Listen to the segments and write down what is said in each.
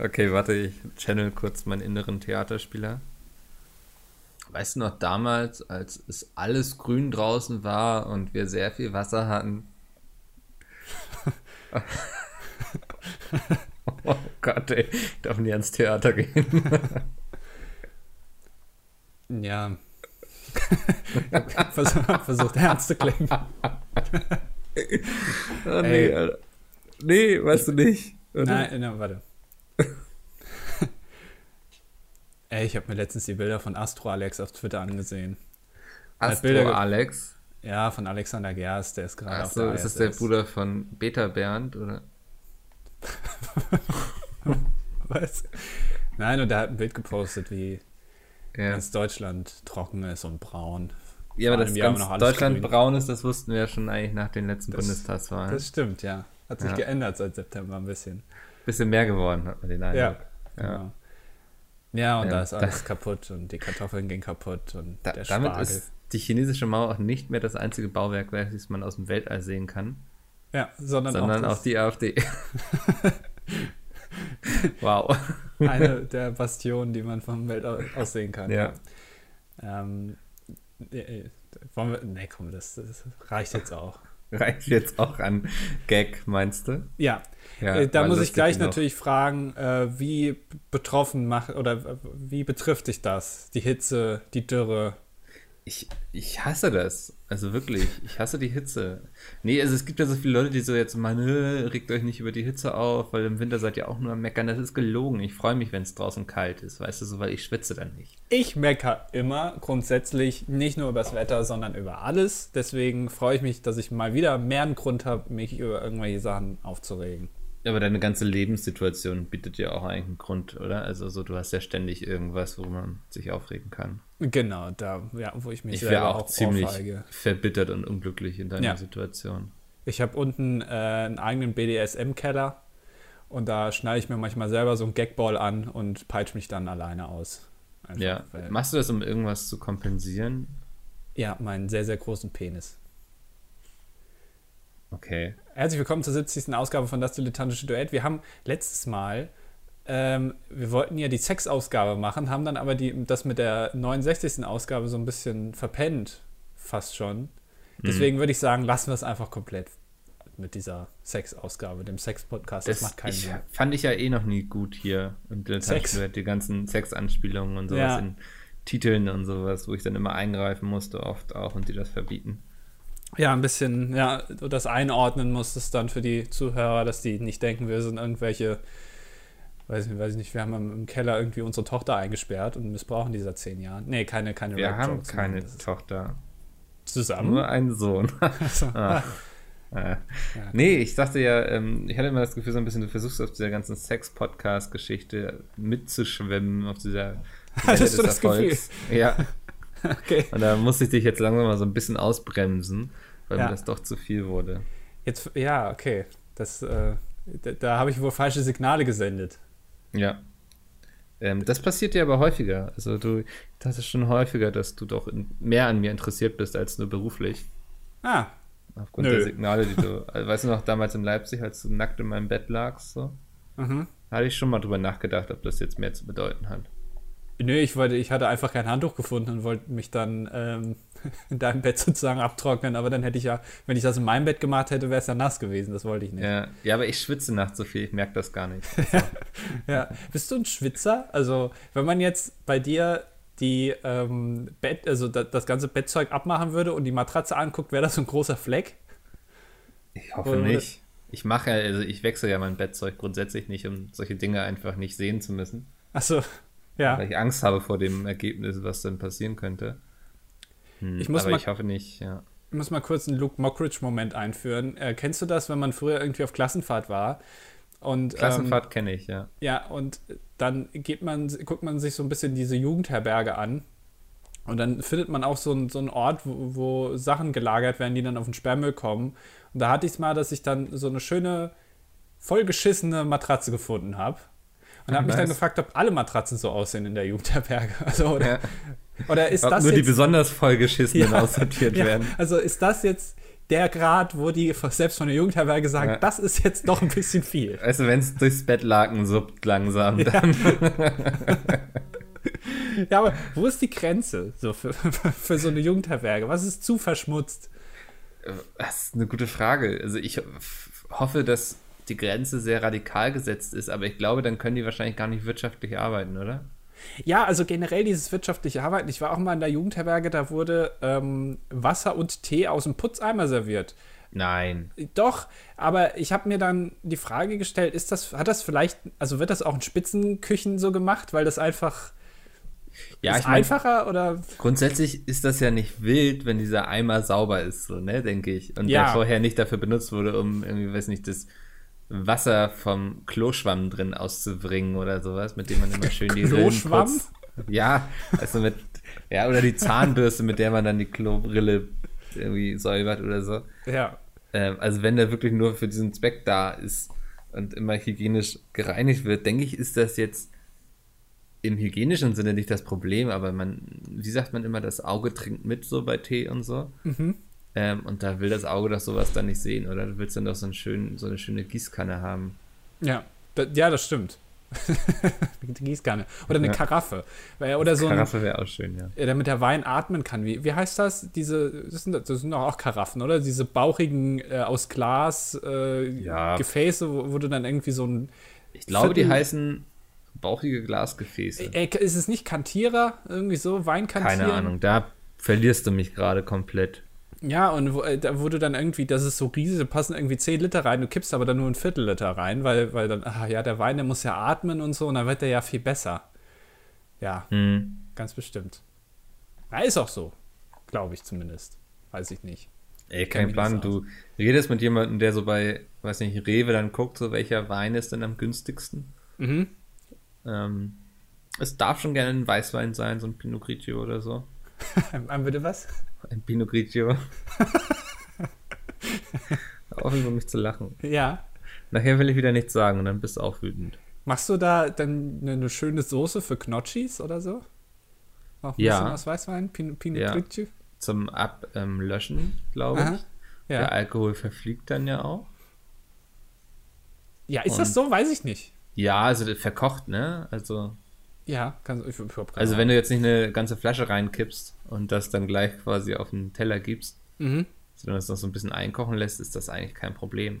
Okay, warte, ich channel kurz meinen inneren Theaterspieler. Weißt du noch damals, als es alles grün draußen war und wir sehr viel Wasser hatten? oh Gott, ey, ich darf nie ans Theater gehen. ja. Versuch, versucht ernst zu klingen. oh, nee, Alter. nee, weißt du nicht. Oder? Nein, nein, warte. Ey, ich habe mir letztens die Bilder von Astro Alex auf Twitter angesehen. Astro Bilder, Alex? Ja, von Alexander Gerst, der ist gerade auf der ist das der Bruder von Beta Bernd, oder? Was? Nein, und der hat ein Bild gepostet, wie ja. ganz Deutschland trocken ist und braun. Ja, aber dass ganz Deutschland grün. braun ist, das wussten wir ja schon eigentlich nach den letzten das, Bundestagswahlen. Das stimmt, ja. Hat sich ja. geändert seit September ein bisschen. Bisschen mehr geworden, hat man den Eindruck. Ja, ja. Genau. Ja, und ja, da ist alles da, kaputt und die Kartoffeln gehen kaputt und da, der Damit ist die chinesische Mauer auch nicht mehr das einzige Bauwerk, welches man aus dem Weltall sehen kann. Ja, sondern, sondern auch, auch die AfD. wow. Eine der Bastionen, die man vom Weltall aus sehen kann. Ja. Ähm, wollen wir, nee, komm, das, das reicht jetzt auch. Reicht jetzt auch an Gag, meinst du? Ja. Ja äh, da muss ich gleich natürlich fragen, äh, wie betroffen macht oder wie betrifft dich das? Die Hitze, die Dürre, ich, ich hasse das. Also wirklich, ich hasse die Hitze. Nee, also es gibt ja so viele Leute, die so jetzt meinen, regt euch nicht über die Hitze auf, weil im Winter seid ihr auch nur am Meckern. Das ist gelogen. Ich freue mich, wenn es draußen kalt ist, weißt du, so, weil ich schwitze dann nicht. Ich mecker immer grundsätzlich nicht nur über das Wetter, sondern über alles. Deswegen freue ich mich, dass ich mal wieder mehr einen Grund habe, mich über irgendwelche Sachen aufzuregen. Aber deine ganze Lebenssituation bietet ja auch eigentlich einen Grund, oder? Also so, du hast ja ständig irgendwas, wo man sich aufregen kann. Genau, da, ja, wo ich mich ich wäre auch, auch ziemlich aufreige. verbittert und unglücklich in deiner ja. Situation. Ich habe unten äh, einen eigenen BDSM-Keller und da schneide ich mir manchmal selber so einen Gagball an und peitsche mich dann alleine aus. Einfach, ja, machst du das, um irgendwas zu kompensieren? Ja, meinen sehr, sehr großen Penis. Okay. Herzlich willkommen zur 70. Ausgabe von Das Dilettantische Duett. Wir haben letztes Mal, ähm, wir wollten ja die Sex-Ausgabe machen, haben dann aber die, das mit der 69. Ausgabe so ein bisschen verpennt, fast schon. Deswegen mhm. würde ich sagen, lassen wir es einfach komplett mit dieser Sex-Ausgabe, dem Sex-Podcast. Das, das, macht keinen Sinn. Fand ich ja eh noch nie gut hier. Und Sex. Die ganzen Sex-Anspielungen und sowas ja. in Titeln und sowas, wo ich dann immer eingreifen musste, oft auch und die das verbieten ja, ein bisschen, ja, das einordnen musstest dann für die Zuhörer, dass die nicht denken, wir sind irgendwelche, weiß ich, weiß ich nicht, wir haben im Keller irgendwie unsere Tochter eingesperrt und missbrauchen die seit zehn Jahren. Nee, keine, keine Wir haben keine Tochter. Zusammen? Nur einen Sohn. Also, ah. Äh. Ja, nee, ich dachte ja, ähm, ich hatte immer das Gefühl, so ein bisschen, du versuchst auf dieser ganzen Sex-Podcast-Geschichte mitzuschwimmen, auf dieser Hattest du das Erfolgs. Gefühl? Ja. Okay. Und da musste ich dich jetzt langsam mal so ein bisschen ausbremsen, weil ja. mir das doch zu viel wurde. Jetzt, ja, okay. Das, äh, da, da habe ich wohl falsche Signale gesendet. Ja. Ähm, das passiert dir aber häufiger. Also du das ist schon häufiger, dass du doch in, mehr an mir interessiert bist als nur beruflich. Ah. Aufgrund Nö. der Signale, die du. Also, weißt du noch, damals in Leipzig, als du nackt in meinem Bett lagst, so? Mhm. Hatte ich schon mal drüber nachgedacht, ob das jetzt mehr zu bedeuten hat. Nö, ich, wollte, ich hatte einfach kein Handtuch gefunden und wollte mich dann ähm, in deinem Bett sozusagen abtrocknen. Aber dann hätte ich ja, wenn ich das in meinem Bett gemacht hätte, wäre es ja nass gewesen. Das wollte ich nicht. Ja, ja aber ich schwitze nachts so viel, ich merke das gar nicht. Also. ja. Bist du ein Schwitzer? Also, wenn man jetzt bei dir die ähm, Bett, also das, das, ganze Bettzeug abmachen würde und die Matratze anguckt, wäre das so ein großer Fleck? Ich hoffe Oder nicht. Ich mache ja, also ich wechsle ja mein Bettzeug grundsätzlich nicht, um solche Dinge einfach nicht sehen zu müssen. Achso, ja. Weil ich Angst habe vor dem Ergebnis, was dann passieren könnte. Hm, ich muss aber mal, ich hoffe nicht, ja. Ich muss mal kurz einen Luke Mockridge-Moment einführen. Äh, kennst du das, wenn man früher irgendwie auf Klassenfahrt war? Und, Klassenfahrt ähm, kenne ich, ja. Ja, und dann geht man, guckt man sich so ein bisschen diese Jugendherberge an. Und dann findet man auch so, ein, so einen Ort, wo, wo, Sachen gelagert werden, die dann auf den Sperrmüll kommen. Und da hatte ich es mal, dass ich dann so eine schöne, vollgeschissene Matratze gefunden habe. Und habe mich dann gefragt, ob alle Matratzen so aussehen in der Jugendherberge. Also, oder, ja. oder ist ob das nur jetzt, die besonders vollgeschissenen ja, aussortiert ja, werden. Also ist das jetzt der Grad, wo die selbst von der Jugendherberge sagen, Ja. das ist jetzt doch ein bisschen viel. Weißt du, wenn es durchs Bettlaken suppt langsam, Ja. dann. Ja, aber wo ist die Grenze so für, für so eine Jugendherberge? Was ist zu verschmutzt? Das ist eine gute Frage. Also ich hoffe, dass die Grenze sehr radikal gesetzt ist, aber ich glaube, dann können die wahrscheinlich gar nicht wirtschaftlich arbeiten, oder? Ja, also generell dieses wirtschaftliche Arbeiten. Ich war auch mal in der Jugendherberge, da wurde ähm, Wasser und Tee aus dem Putzeimer serviert. Nein. Doch, aber ich habe mir dann die Frage gestellt, ist das, hat das vielleicht, also wird das auch in Spitzenküchen so gemacht, weil das einfach Ja, ist ich meine, einfacher oder grundsätzlich ist das ja nicht wild, wenn dieser Eimer sauber ist, so, ne, denke ich. Und Ja. der vorher nicht dafür benutzt wurde, um irgendwie, weiß nicht, das Wasser vom Kloschwamm drin auszubringen oder sowas, mit dem man immer schön die Rillen Kloschwamm? putzt. Ja, also mit, ja, oder die Zahnbürste, mit der man dann die Klobrille irgendwie säubert oder so. ja. Ähm, also wenn der wirklich nur für diesen Zweck da ist und immer hygienisch gereinigt wird, denke ich, ist das jetzt im hygienischen Sinne nicht das Problem, aber man, wie sagt man immer, das Auge trinkt mit so bei Tee und so. Ähm, und da will das Auge doch sowas dann nicht sehen, oder? Du willst dann doch so, einen schönen, so eine schöne Gießkanne haben. Ja, da, ja, das stimmt. die Gießkanne. Oder eine Ja. Karaffe. Weil- Oder so ein, Karaffe wäre auch schön, ja. äh, damit der Wein atmen kann. Wie, wie heißt das? Diese, das sind, das sind doch auch Karaffen, oder? Diese bauchigen äh, aus Glas äh, Ja. Gefäße, wo, wo du dann irgendwie so ein. Ich glaube, die Viertel- heißen bauchige Glasgefäße. Äh, ist es nicht Kantierer? Irgendwie so? Weinkantieren? Keine Ahnung, da verlierst du mich gerade komplett. Ja, und wo, äh, da wurde dann irgendwie, das ist so riesig, da passen irgendwie 10 Liter rein, du kippst aber dann nur ein Viertel Liter rein, weil, weil dann, ah ja, der Wein, der muss ja atmen und so, und dann wird der ja viel besser. Ja, Hm. ganz bestimmt. Ja, ist auch so. Glaube ich zumindest. Weiß ich nicht. Ey, kein Plan. Du redest mit jemandem, der so bei, weiß nicht, Rewe dann guckt, so welcher Wein ist denn am günstigsten. Mhm. Ähm, es darf schon gerne ein Weißwein sein, so ein Pinot Grigio oder so. Bitte was? Ein Pinot Grigio. Offen über mich zu lachen. Ja. Nachher will ich wieder nichts sagen und dann bist du auch wütend. Machst du da dann eine, schöne Soße für Knotschis oder so? Auch ein Ja. bisschen aus Weißwein? Pinot, Pinot Ja. Grigio? Zum Ablöschen, glaube Aha. ich. Der Ja. Alkohol verfliegt dann ja auch. ja, ist das Und- so? Weiß ich nicht. Ja, also das verkocht, ne? Also, Ja, kann, ich, ich also wenn du jetzt nicht eine ganze Flasche reinkippst und das dann gleich quasi auf den Teller gibst, Mhm. sondern es noch so ein bisschen einkochen lässt, ist das eigentlich kein Problem.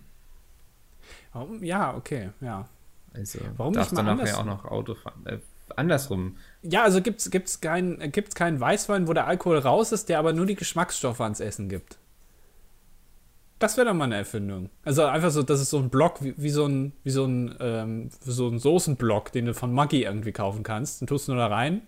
Ja, okay, ja. Also Warum darfst nicht du mal nachher auch noch Auto fahren. Äh, andersrum. Ja, also gibt's, gibt's keinen gibt's keinen Weißwein, wo der Alkohol raus ist, der aber nur die Geschmacksstoffe ans Essen gibt. Das wäre doch mal eine Erfindung. Also einfach so, das ist so ein Block, wie, wie so ein, wie so ein, ähm, so ein Soßenblock, den du von Maggi irgendwie kaufen kannst. Den tust du nur da rein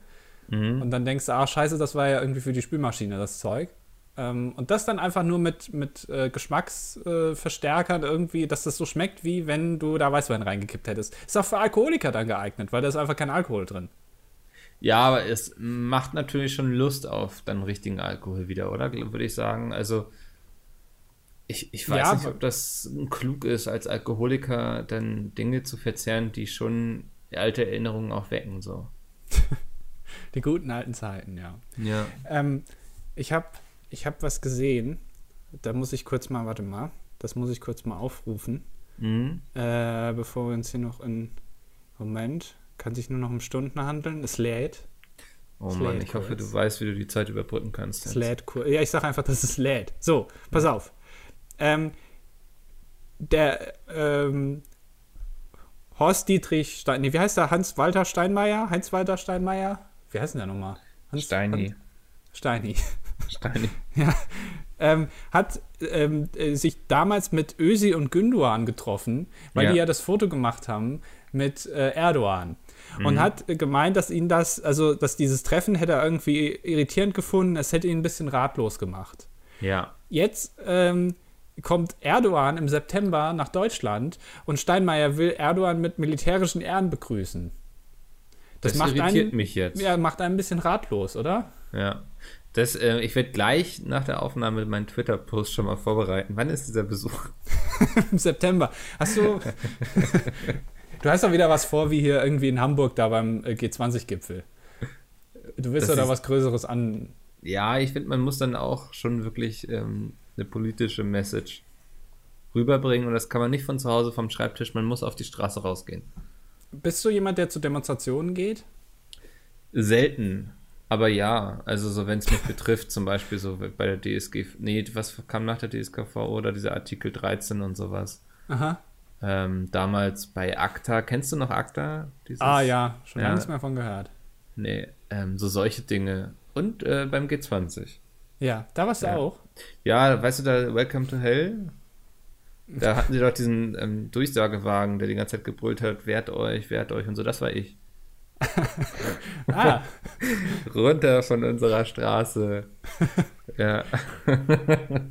Mhm. und dann denkst du, ah, scheiße, das war ja irgendwie für die Spülmaschine, das Zeug. Ähm, und das dann einfach nur mit, mit äh, Geschmacksverstärkern irgendwie, dass das so schmeckt, wie wenn du da Weißwein reingekippt hättest. Ist auch für Alkoholiker dann geeignet, weil da ist einfach kein Alkohol drin. Ja, aber es macht natürlich schon Lust auf dann richtigen Alkohol wieder, oder? Würde ich sagen. Also, ich, ich weiß Ja, nicht, ob das klug ist, als Alkoholiker dann Dinge zu verzehren, die schon alte Erinnerungen auch wecken, so. Die guten alten Zeiten, ja. Ja. Ähm, ich habe ich hab was gesehen. Da muss ich kurz mal, warte mal, das muss ich kurz mal aufrufen, Mhm. äh, bevor wir uns hier noch in. Moment, kann sich nur noch um Stunden handeln. Es lädt. Oh Es Mann, lädt ich hoffe, kurz. du weißt, wie du die Zeit überbrücken kannst. Es lädt kurz. Ja, ich sage einfach, dass es lädt. So, pass auf. Ähm, der ähm, Horst Dietrich Stein, nee, wie heißt der? Hans-Walter Steinmeier? Heinz-Walter Steinmeier? Wie heißt denn der nochmal? Hans- Steini. Steini. Steini. Ja, ähm, hat ähm, äh, sich damals mit Ösi und Günduan getroffen, weil Ja. die ja das Foto gemacht haben mit äh, Erdogan. Mhm. Und hat gemeint, dass ihn das, also dass dieses Treffen hätte er irgendwie irritierend gefunden, es hätte ihn ein bisschen ratlos gemacht. Ja. Jetzt ähm, kommt Erdogan im September nach Deutschland und Steinmeier will Erdogan mit militärischen Ehren begrüßen. Das, macht irritiert einen, mich jetzt. Ja, macht einen ein bisschen ratlos, oder? Ja. Das, äh, ich werde gleich nach der Aufnahme meinen Twitter-Post schon mal vorbereiten. Wann ist dieser Besuch? Im September. Hast du. du hast doch wieder was vor, wie hier irgendwie in Hamburg da beim äh, G20-Gipfel. Du willst Das doch da was Größeres an. Ja, ich finde, man muss dann auch schon wirklich ähm, eine politische Message rüberbringen und das kann man nicht von zu Hause vom Schreibtisch, man muss auf die Straße rausgehen. Bist du jemand, der zu Demonstrationen geht? Selten, aber ja, also so wenn es mich betrifft, zum Beispiel so bei der DSG, nee, was kam nach der DSGVO oder dieser Artikel 13 und sowas. Aha. Ähm, damals bei ACTA, kennst du noch ACTA? Dieses, ah ja, schon ja, lange nichts mehr von gehört. Nee, ähm, so solche Dinge. Und äh, beim G20. Ja, da warst du ja. auch. Ja, weißt du da, Welcome to Hell? Da hatten sie doch diesen ähm, Durchsagewagen, der die ganze Zeit gebrüllt hat, wehrt euch, wehrt euch und so, das war ich. ah. Runter von unserer Straße. ja.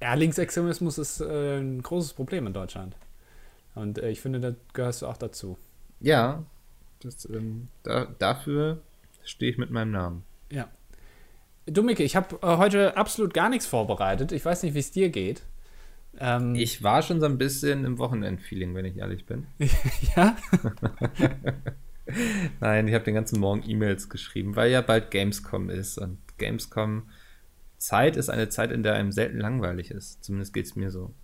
ja, Linksextremismus ist äh, ein großes Problem in Deutschland. Und äh, ich finde, da gehörst du auch dazu. Ja, das, ähm, da, dafür stehe ich mit meinem Namen. Du, Micke, ich habe äh, heute absolut gar nichts vorbereitet. Ich weiß nicht, wie es dir geht. Ähm, ich war schon so ein bisschen im Wochenend-Feeling, wenn ich ehrlich bin. ja? Nein, ich habe den ganzen Morgen E-Mails geschrieben, weil ja bald Gamescom ist. Und Gamescom Zeit ist eine Zeit, in der einem selten langweilig ist. Zumindest geht es mir so.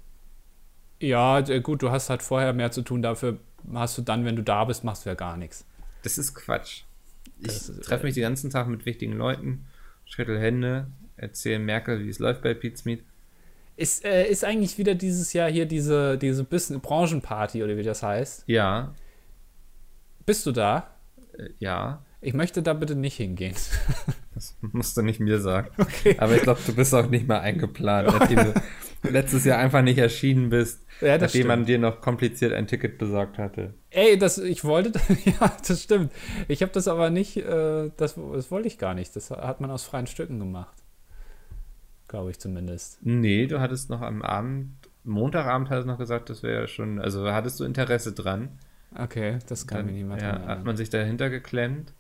Ja, gut, du hast halt vorher mehr zu tun. Dafür hast du dann, wenn du da bist, machst du ja gar nichts. Das ist Quatsch. Ich treffe mich den ganzen Tag mit wichtigen Leuten, schüttel Hände, erzähle Merkel, wie es läuft bei Pete's Meet. Ist, äh, ist eigentlich wieder dieses Jahr hier diese, diese Business Branchenparty oder wie das heißt? Ja. Bist du da? Äh, ja. Ich möchte da bitte nicht hingehen. Das musst du nicht mir sagen. Okay. Aber ich glaube, du bist auch nicht mal eingeplant, nachdem du letztes Jahr einfach nicht erschienen bist, ja, nachdem stimmt. man dir noch kompliziert ein Ticket besorgt hatte. Ey, das, ich wollte, ja, das stimmt. Ich habe das aber nicht, äh, das, das wollte ich gar nicht. Das hat man aus freien Stücken gemacht. Glaube ich zumindest. Nee, du hattest noch am Abend, Montagabend hattest du noch gesagt, das wäre schon, also hattest du Interesse dran. Okay, das kann mir niemand Ja, hat man sich dahinter geklemmt.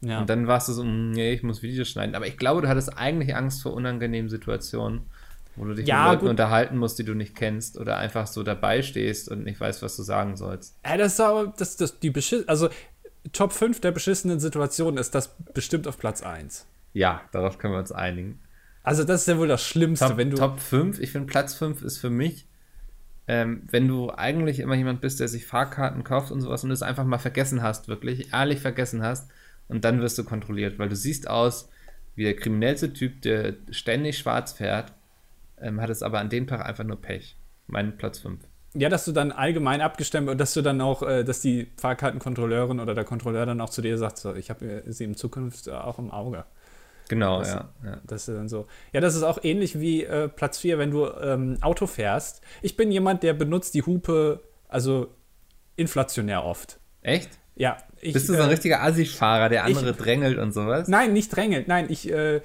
Ja. Und dann warst du so, hm, nee, ich muss Videos schneiden. Aber ich glaube, du hattest eigentlich Angst vor unangenehmen Situationen, wo du dich ja, mit Leuten gut. unterhalten musst, die du nicht kennst oder einfach so dabei stehst und nicht weißt, was du sagen sollst. Ja, das ist aber, das, das, die beschiss also Top 5 der beschissenen Situationen ist das bestimmt auf Platz 1. Ja, darauf können wir uns einigen. Also, das ist ja wohl das Schlimmste, Top, wenn du. Top 5, ich finde Platz 5 ist für mich, ähm, wenn du eigentlich immer jemand bist, der sich Fahrkarten kauft und sowas und es einfach mal vergessen hast, wirklich, ehrlich vergessen hast, und dann wirst du kontrolliert, weil du siehst aus wie der kriminellste Typ, der ständig schwarz fährt, ähm, hat es aber an dem Tag einfach nur Pech. Mein Platz 5. Ja, dass du dann allgemein abgestimmt und dass du dann auch, äh, dass die Fahrkartenkontrolleurin oder der Kontrolleur dann auch zu dir sagt, so, ich habe sie in Zukunft auch im Auge. Genau, das, ja, ja. Das ist dann so. Ja, das ist auch ähnlich wie äh, Platz 4, wenn du ähm, Auto fährst. Ich bin jemand, der benutzt die Hupe, also inflationär oft. Echt? Ja. Ich, Bist du so ein äh, richtiger Assi-Fahrer, der andere ich, drängelt und sowas? Nein, nicht drängelt. Nein, ich äh,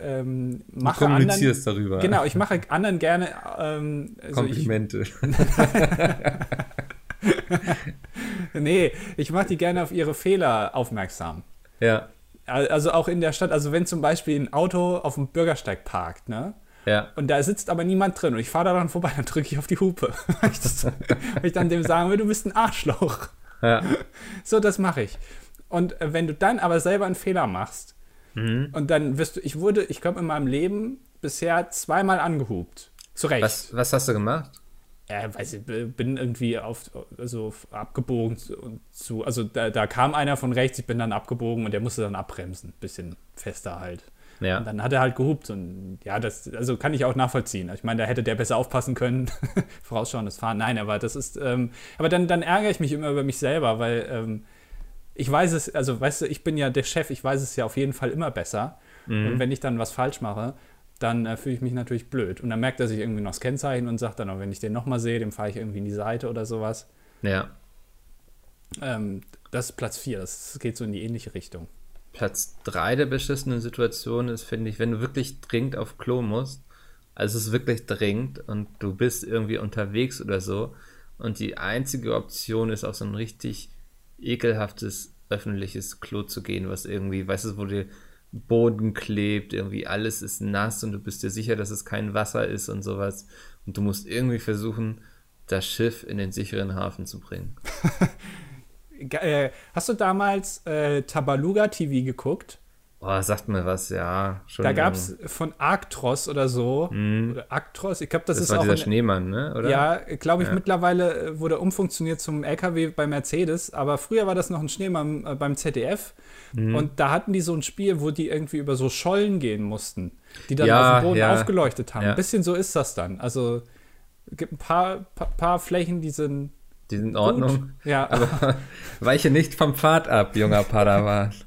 ähm, mache du kommunizierst anderen, darüber. Genau, ich mache anderen gerne ähm, also Komplimente. Ich, nee, ich mache die gerne auf ihre Fehler aufmerksam. Ja. Also auch in der Stadt, also wenn zum Beispiel ein Auto auf dem Bürgersteig parkt, ne? Ja. Und da sitzt aber niemand drin und ich fahre da dann vorbei, dann drücke ich auf die Hupe. weil, ich das, weil ich dann dem sagen will, du bist ein Arschloch. Ja. So, das mache ich. Und äh, wenn du dann aber selber einen Fehler machst mhm. und dann wirst du, ich wurde, ich glaube in meinem Leben bisher zweimal angehupt. Zu Recht. Was, was hast du gemacht? ja, weiß ich, bin irgendwie auf, also abgebogen und zu, also da, da kam einer von rechts, ich bin dann abgebogen und der musste dann abbremsen, bisschen fester halt. Ja. Und dann hat er halt gehupt und ja, das, also kann ich auch nachvollziehen. Ich meine, da hätte der besser aufpassen können, vorausschauendes Fahren. Nein, aber das ist, ähm, aber dann, dann ärgere ich mich immer über mich selber, weil ähm, ich weiß es, also weißt du, ich bin ja der Chef, ich weiß es ja auf jeden Fall immer besser. Mhm. Und wenn ich dann was falsch mache, dann äh, fühle ich mich natürlich blöd. Und dann merkt er sich irgendwie noch das Kennzeichen und sagt dann, auch, wenn ich den nochmal sehe, dem fahre ich irgendwie in die Seite oder sowas. Ja. Ähm, das ist Platz 4, das geht so in die ähnliche Richtung. Platz 3 der beschissenen Situation ist, finde ich, wenn du wirklich dringend auf Klo musst, also es ist wirklich dringend und du bist irgendwie unterwegs oder so und die einzige Option ist, auf so ein richtig ekelhaftes öffentliches Klo zu gehen, was irgendwie, weißt du, wo dir Boden klebt, irgendwie alles ist nass und du bist dir sicher, dass es kein Wasser ist und sowas. Und du musst irgendwie versuchen, das Schiff in den sicheren Hafen zu bringen. Äh, hast du damals äh, Tabaluga TV geguckt? Oh, sagt mir was, ja. Schon da gab es von Arctros oder so. Mhm. Oder Arctros, ich glaube, das, das ist war auch. dieser Schneemann, ne? Oder? Ja, glaube ich, Ja. mittlerweile äh, wurde umfunktioniert zum LKW bei Mercedes, aber früher war das noch ein Schneemann äh, beim ZDF. Mhm. Und da hatten die so ein Spiel, wo die irgendwie über so Schollen gehen mussten, die dann Ja, auf dem Boden ja. aufgeleuchtet haben. Ein bisschen so ist das dann. Also es gibt ein paar, paar, paar Flächen, die sind Die sind in gut. Ordnung. Ja, Aber weiche nicht vom Pfad ab, junger Padawan.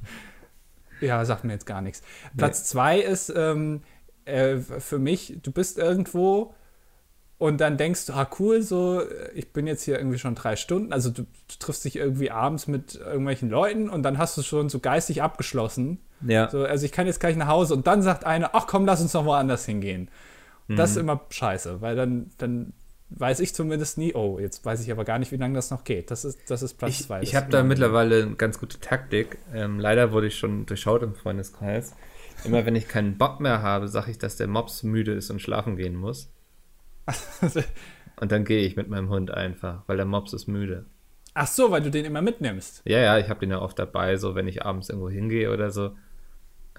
Ja, sagt mir jetzt gar nichts. Platz zwei ist ähm, äh, für mich, du bist irgendwo und dann denkst du, ah cool, so, äh, ich bin jetzt hier irgendwie schon drei Stunden. Also du, du triffst dich irgendwie abends mit irgendwelchen Leuten und dann hast du schon so geistig abgeschlossen. Ja. So, also ich kann jetzt gleich nach Hause und dann sagt einer, ach komm, lass uns noch woanders hingehen. Das ist Mhm. immer scheiße, weil dann, dann weiß ich zumindest nie, oh, jetzt weiß ich aber gar nicht, wie lange das noch geht. Das ist, das ist Platz Ich, zwei. ich Das habe da mittlerweile eine ganz gute Taktik. Ähm, leider wurde ich schon durchschaut im Freundeskreis. Immer wenn ich keinen Bock mehr habe, sage ich, dass der Mops müde ist und schlafen gehen muss. Und dann gehe ich mit meinem Hund einfach, weil der Mops ist müde. Ach so, weil du den immer mitnimmst. Ja, ja, ich habe den ja oft dabei, so wenn ich abends irgendwo hingehe oder so.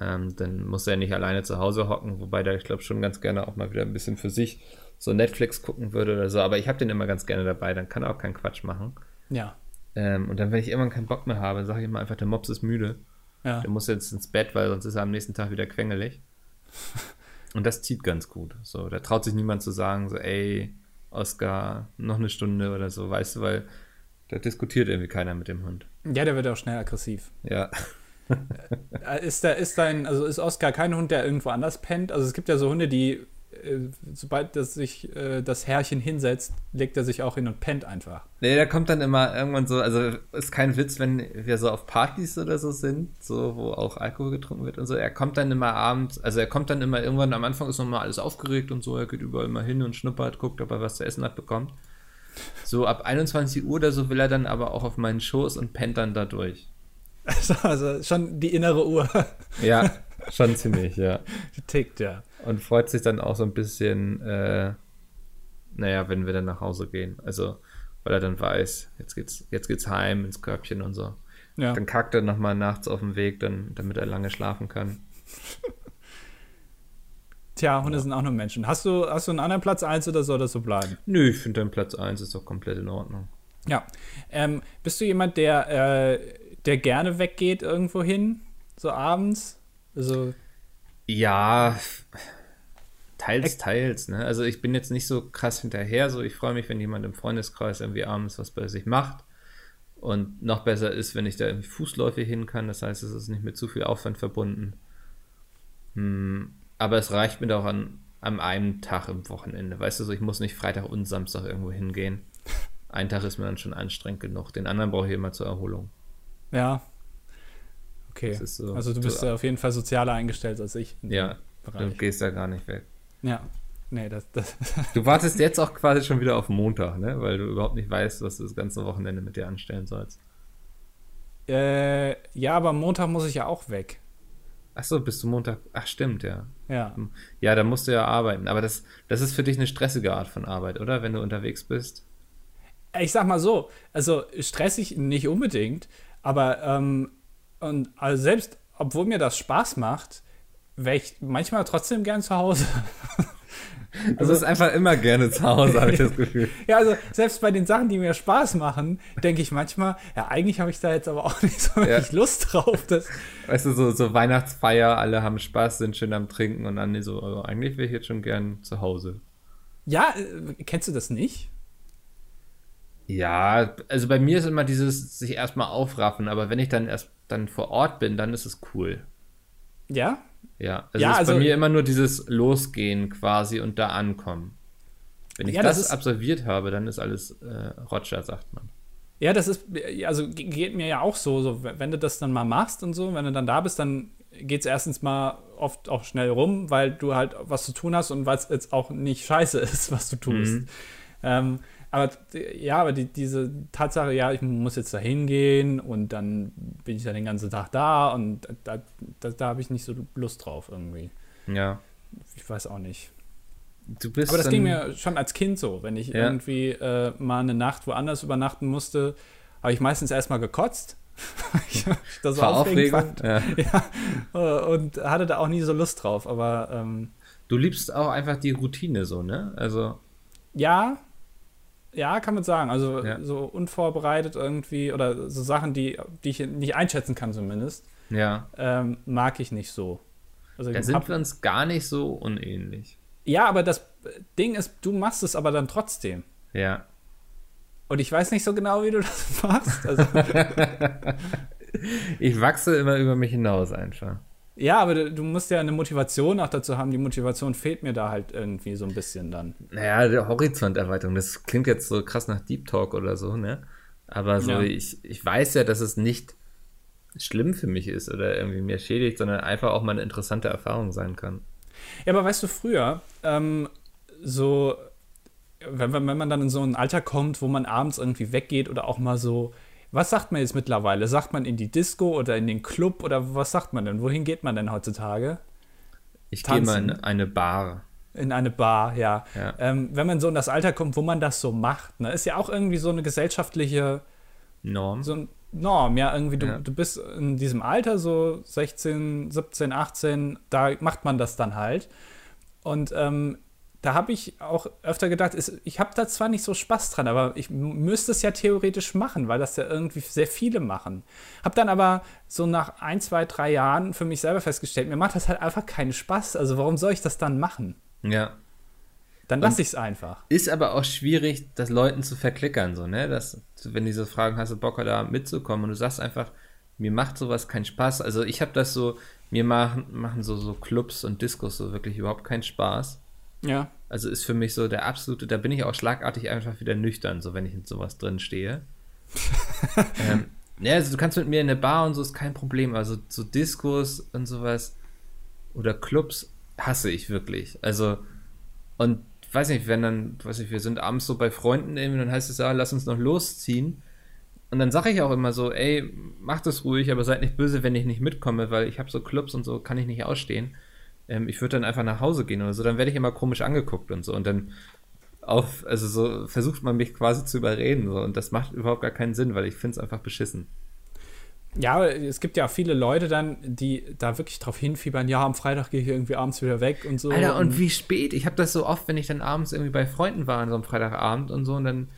Ähm, dann muss er nicht alleine zu Hause hocken, wobei der, ich glaube, schon ganz gerne auch mal wieder ein bisschen für sich so Netflix gucken würde oder so. Aber ich habe den immer ganz gerne dabei, dann kann er auch keinen Quatsch machen. Ja. Ähm, und dann, wenn ich irgendwann keinen Bock mehr habe, sage ich immer einfach, der Mops ist müde. Ja. Der muss jetzt ins Bett, weil sonst ist er am nächsten Tag wieder quengelig. Und das zieht ganz gut. So, da traut sich niemand zu sagen, so, ey, Oscar, noch eine Stunde oder so, weißt du, weil da diskutiert irgendwie keiner mit dem Hund. Ja, der wird auch schnell aggressiv. Ja. Äh, Ist, der, ist dein, also ist Oscar kein Hund, der irgendwo anders pennt? Also es gibt ja so Hunde, die, äh, sobald das sich äh, das Herrchen hinsetzt, legt er sich auch hin und pennt einfach. Nee, da kommt dann immer irgendwann so, also ist kein Witz, wenn wir so auf Partys oder so sind, so wo auch Alkohol getrunken wird und so. Er kommt dann immer abends, also er kommt dann immer irgendwann am Anfang ist noch mal alles aufgeregt und so, er geht überall mal hin und schnuppert, guckt, ob er was zu essen hat bekommt. So ab 21 Uhr oder so will er dann aber auch auf meinen Schoß und pennt dann da durch. Also, also schon die innere Uhr Ja, schon ziemlich, ja. die tickt, ja. Und freut sich dann auch so ein bisschen, äh, naja, wenn wir dann nach Hause gehen. Also, weil er dann weiß, jetzt geht's, jetzt geht's heim ins Körbchen und so. Ja, Dann kackt er nochmal nachts auf dem Weg, dann, damit er lange schlafen kann. tja, Hunde sind auch nur Menschen. Hast du, hast du einen anderen Platz 1 oder soll das so bleiben? Nö, ich finde dein Platz 1 ist doch komplett in Ordnung. Ja. Ähm, bist du jemand, der, äh, der gerne weggeht irgendwo hin, so abends? Also, Ja, teils, teils, ne? Also ich bin jetzt nicht so krass hinterher, so ich freue mich, wenn jemand im Freundeskreis irgendwie abends was bei sich macht. Und noch besser ist, wenn ich da irgendwie fußläufig hin kann, das heißt, es ist nicht mit zu viel Aufwand verbunden. Hm, aber es reicht mir doch an, an einem Tag im Wochenende. Weißt du, so ich muss nicht Freitag und Samstag irgendwo hingehen. Ein Tag ist mir dann schon anstrengend genug. Den anderen brauche ich immer zur Erholung. Ja. Okay. So- also du bist so- ja auf jeden Fall sozialer eingestellt als ich. Ja, Du gehst da gar nicht weg. Ja. Nee, das, das, Du wartest jetzt auch quasi schon wieder auf Montag, ne? Weil du überhaupt nicht weißt, was du das ganze Wochenende mit dir anstellen sollst. Äh, ja, aber am Montag muss ich ja auch weg. Ach so, bist du Montag? Ach, stimmt, ja. Ja. Ja, da musst du ja arbeiten. Aber das, das ist für dich eine stressige Art von Arbeit, oder? Wenn du unterwegs bist. Ich sag mal so, also stressig nicht unbedingt, aber ähm, und also selbst obwohl mir das Spaß macht, wäre ich manchmal trotzdem gern zu Hause. Du bist einfach immer gerne zu Hause, habe ich das Gefühl. ja, also selbst bei den Sachen, die mir Spaß machen, denke ich manchmal, ja, eigentlich habe ich da jetzt aber auch nicht so wirklich Lust drauf. Das, Weißt du, so, so Weihnachtsfeier, alle haben Spaß, sind schön am Trinken und dann so, also eigentlich wäre ich jetzt schon gern zu Hause. ja, äh, kennst du das nicht? Ja, also bei mir ist immer dieses sich erstmal aufraffen, aber wenn ich dann erst dann vor Ort bin, dann ist es cool. Ja? Ja, also Ja, es ist also- bei mir immer nur dieses Losgehen quasi und da ankommen. Wenn ich Ja, das, das absolviert habe, dann ist alles äh, Roger, sagt man. Ja, das ist, also ge- geht mir ja auch so, so, wenn du das dann mal machst und so, wenn du dann da bist, dann geht es erstens mal oft auch schnell rum, weil du halt was zu tun hast und weil es jetzt auch nicht scheiße ist, was du tust. Mhm. Ähm, aber ja, aber die, diese Tatsache, ja, ich muss jetzt da hingehen und dann bin ich dann den ganzen Tag da und da, da, da habe ich nicht so Lust drauf irgendwie. Ja. Ich weiß auch nicht. Du bist Aber das ging mir schon als Kind so. Wenn ich Ja. irgendwie äh, mal eine Nacht woanders übernachten musste, habe ich meistens erstmal gekotzt, das so Aufregung. Ja. ja. Und hatte da auch nie so Lust drauf, aber. Ähm, du liebst auch einfach die Routine so, ne? Also. Ja, ja, kann man sagen. Also Ja. so unvorbereitet irgendwie oder so Sachen, die, die ich nicht einschätzen kann zumindest, Ja. ähm, mag ich nicht so. Also Da sind hab, wir uns gar nicht so unähnlich. ja, aber das Ding ist, du machst es aber dann trotzdem. Ja. Und ich weiß nicht so genau, wie du das machst. Also, Ich wachse immer über mich hinaus einfach. Ja, aber du, musst ja eine Motivation auch dazu haben. Die Motivation fehlt mir da halt irgendwie so ein bisschen dann. Naja, der Horizonterweiterung, das klingt jetzt so krass nach Deep Talk oder so, ne? Aber so, Ja. ich, ich weiß ja, dass es nicht schlimm für mich ist oder irgendwie mir schädigt, sondern einfach auch mal eine interessante Erfahrung sein kann. Ja, aber weißt du, früher, ähm, so, wenn, wenn wenn man dann in so ein Alter kommt, wo man abends irgendwie weggeht oder auch mal so, was sagt man jetzt mittlerweile? Sagt man in die Disco oder in den Club oder was sagt man denn? Wohin geht man denn heutzutage? Ich gehe mal in eine Bar. In eine Bar, ja. Ja. Ähm, wenn man so in das Alter kommt, wo man das so macht, ne, ist ja auch irgendwie so eine gesellschaftliche Norm. so ein Norm, ja, irgendwie, du, Ja. du bist in diesem Alter, so 16, 17, 18, da macht man das dann halt. Und ähm, da habe ich auch öfter gedacht, ist, ich habe da zwar nicht so Spaß dran, aber ich müsste es ja theoretisch machen, weil das ja irgendwie sehr viele machen. Habe dann aber so nach ein, zwei, drei Jahren für mich selber festgestellt, mir macht das halt einfach keinen Spaß. Also warum soll ich das dann machen? Ja. Dann lasse ich es einfach. Ist aber auch schwierig, das Leuten zu verklickern, so, ne? Dass, wenn die so fragen, hast du Bock, da mitzukommen? Und du sagst einfach, mir macht sowas keinen Spaß. Also ich habe das so, mir machen, machen so, so Clubs und Discos so wirklich überhaupt keinen Spaß. Ja. Also ist für mich so der absolute, da bin ich auch schlagartig einfach wieder nüchtern, so wenn ich in sowas drin stehe. ähm, ja, also du kannst mit mir in eine Bar und so ist kein Problem. Also so Diskos und sowas oder Clubs hasse ich wirklich. Also und weiß nicht, wenn dann, weiß ich, wir sind abends so bei Freunden irgendwie, dann heißt es ja, lass uns noch losziehen. Und dann sage ich auch immer so, ey, macht es ruhig, aber seid nicht böse, wenn ich nicht mitkomme, weil ich habe so Clubs und so, kann ich nicht ausstehen. Ähm, ich würde dann einfach nach Hause gehen oder so, dann werde ich immer komisch angeguckt und so. Und dann auf, also so versucht man mich quasi zu überreden. So. Und das macht überhaupt gar keinen Sinn, weil ich finde es einfach beschissen. Ja, es gibt ja viele Leute dann, die da wirklich drauf hinfiebern, ja, am Freitag gehe ich irgendwie abends wieder weg und so. Alter, und wie spät? Ich habe das so oft, wenn ich dann abends irgendwie bei Freunden war an so einem Freitagabend und so, und dann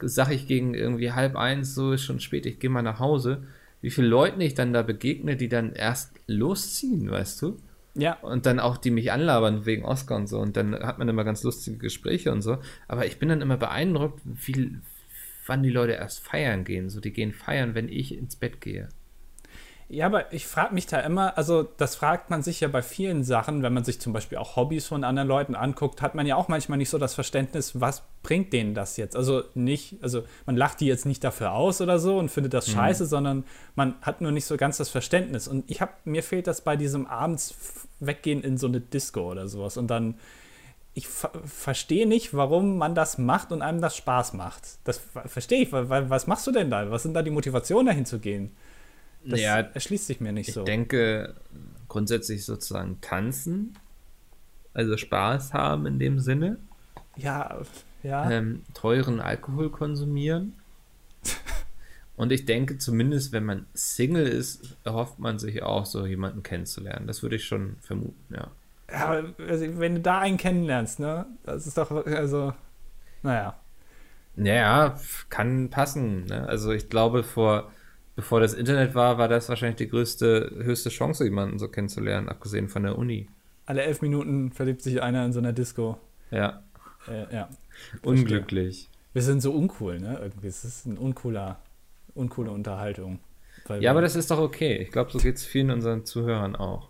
sage ich gegen irgendwie halb eins, so ist schon spät, ich gehe mal nach Hause. Wie viele Leuten ich dann da begegne, die dann erst losziehen, weißt du? Ja, Und dann auch die mich anlabern wegen Oscar und so. Und dann hat man immer ganz lustige Gespräche und so. Aber ich bin dann immer beeindruckt, wie, wann die Leute erst feiern gehen. So, die gehen feiern, wenn ich ins Bett gehe. Ja, aber ich frage mich da immer, also das fragt man sich ja bei vielen Sachen, wenn man sich zum Beispiel auch Hobbys von anderen Leuten anguckt, hat man ja auch manchmal nicht so das Verständnis, was bringt denen das jetzt? Also nicht, also man lacht die jetzt nicht dafür aus oder so und findet das scheiße, sondern man hat nur nicht so ganz das Verständnis. Und ich habe, mir fehlt das bei diesem abends weggehen in so eine Disco oder sowas. Und dann, ich ver verstehe nicht, warum man das macht und einem das Spaß macht. Das ver- verstehe ich, weil, weil was machst du denn da? Was sind da die Motivationen, dahin zu gehen? Das Ja, erschließt sich mir nicht Ich so. denke grundsätzlich sozusagen tanzen, also Spaß haben in dem Sinne, Ja, ja. ähm, teuren Alkohol konsumieren. Und ich denke zumindest, wenn man Single ist, erhofft man sich auch so jemanden kennenzulernen. Das würde ich schon vermuten, ja. ja also, wenn du da einen kennenlernst, ne? Das ist doch, also, naja. Naja, kann passen. Ne? Also ich glaube, vor, bevor das Internet war, war das wahrscheinlich die größte, höchste Chance, jemanden so kennenzulernen, abgesehen von der Uni. Alle elf Minuten verliebt sich einer in so einer Disco. Ja, Äh, ja. unglücklich. Wir sind so uncool, ne? Irgendwie. Es ist ein uncooler, uncoole Unterhaltung. Ja, aber das ist doch okay. Ich glaube, so geht es vielen unseren Zuhörern auch.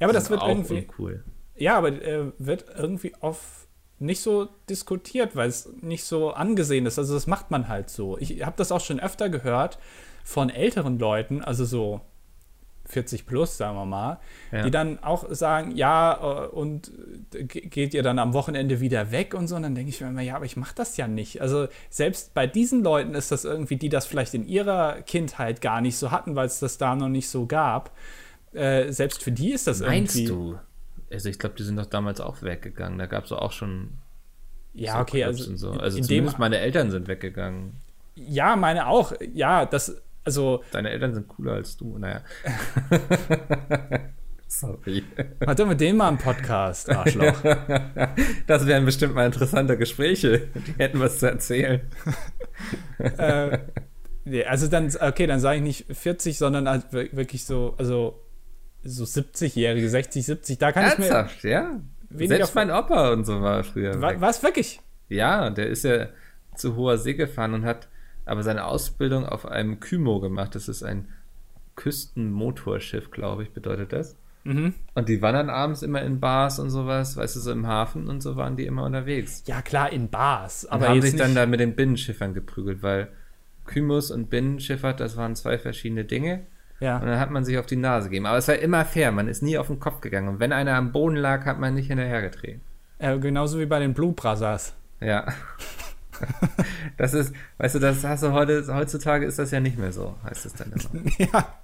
ja, aber das wird auch irgendwie. uncool. Ja, aber äh, wird irgendwie auf nicht so diskutiert, weil es nicht so angesehen ist. Also das macht man halt so. Ich habe das auch schon öfter gehört von älteren Leuten, also so 40 plus, sagen wir mal, Ja. die dann auch sagen, ja, äh, und äh, ge- geht ihr dann am Wochenende wieder weg und so. Und dann denke ich mir immer, ja, aber ich mache das ja nicht. Also selbst bei diesen Leuten ist das irgendwie, die das vielleicht in ihrer Kindheit gar nicht so hatten, weil es das da noch nicht so gab. Äh, selbst für die ist das Meinst irgendwie. du? Also ich glaube, die sind doch damals auch weggegangen. Da gab es auch schon Ja, so okay, Clubs also, so. Also zumindest meine Eltern sind weggegangen. ja, meine auch. Ja, das also. Deine Eltern sind cooler als du, naja. Sorry. Hat doch mit denen mal einen Podcast, Arschloch. das wären bestimmt mal interessante Gespräche. Die hätten was zu erzählen. äh, nee, also dann, okay, dann sage ich nicht 40, sondern halt wirklich so, also so 70-Jährige, 60, 70, da kann Ernsthaft, ich mir. ja? Selbst mein Opa und so war früher. War, war es wirklich? Ja, der ist ja zu hoher See gefahren und hat aber seine Ausbildung auf einem Kymo gemacht. Das ist ein Küstenmotorschiff, glaube ich, bedeutet das. Mhm. Und die waren dann abends immer in Bars und sowas, weißt du, so im Hafen und so waren die immer unterwegs. Ja, klar, in Bars. Aber und haben sich dann da mit den Binnenschiffern geprügelt, weil Kymus und Binnenschifffahrt, das waren zwei verschiedene Dinge. Ja. Und dann hat man sich auf die Nase gegeben. Aber es war immer fair, man ist nie auf den Kopf gegangen. Und wenn einer am Boden lag, hat man nicht hinterhergetreten. Ja, genauso wie bei den Blue Brothers. Ja. das ist, weißt du, das hast du heute, heutzutage ist das ja nicht mehr so, heißt es dann immer. ja.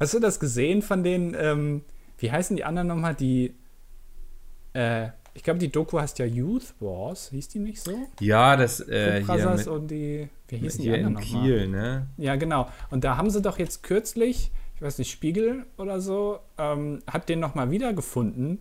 Hast du das gesehen von den, ähm, wie heißen die anderen nochmal, die, äh, ich glaube, die Doku heißt ja Youth Wars, hieß die nicht so? Ja, das, äh, hier mit, und die, wie hießen die anderen in Kiel, ne? Ja, genau. Und da haben sie doch jetzt kürzlich, ich weiß nicht, Spiegel oder so, ähm, hat den nochmal wiedergefunden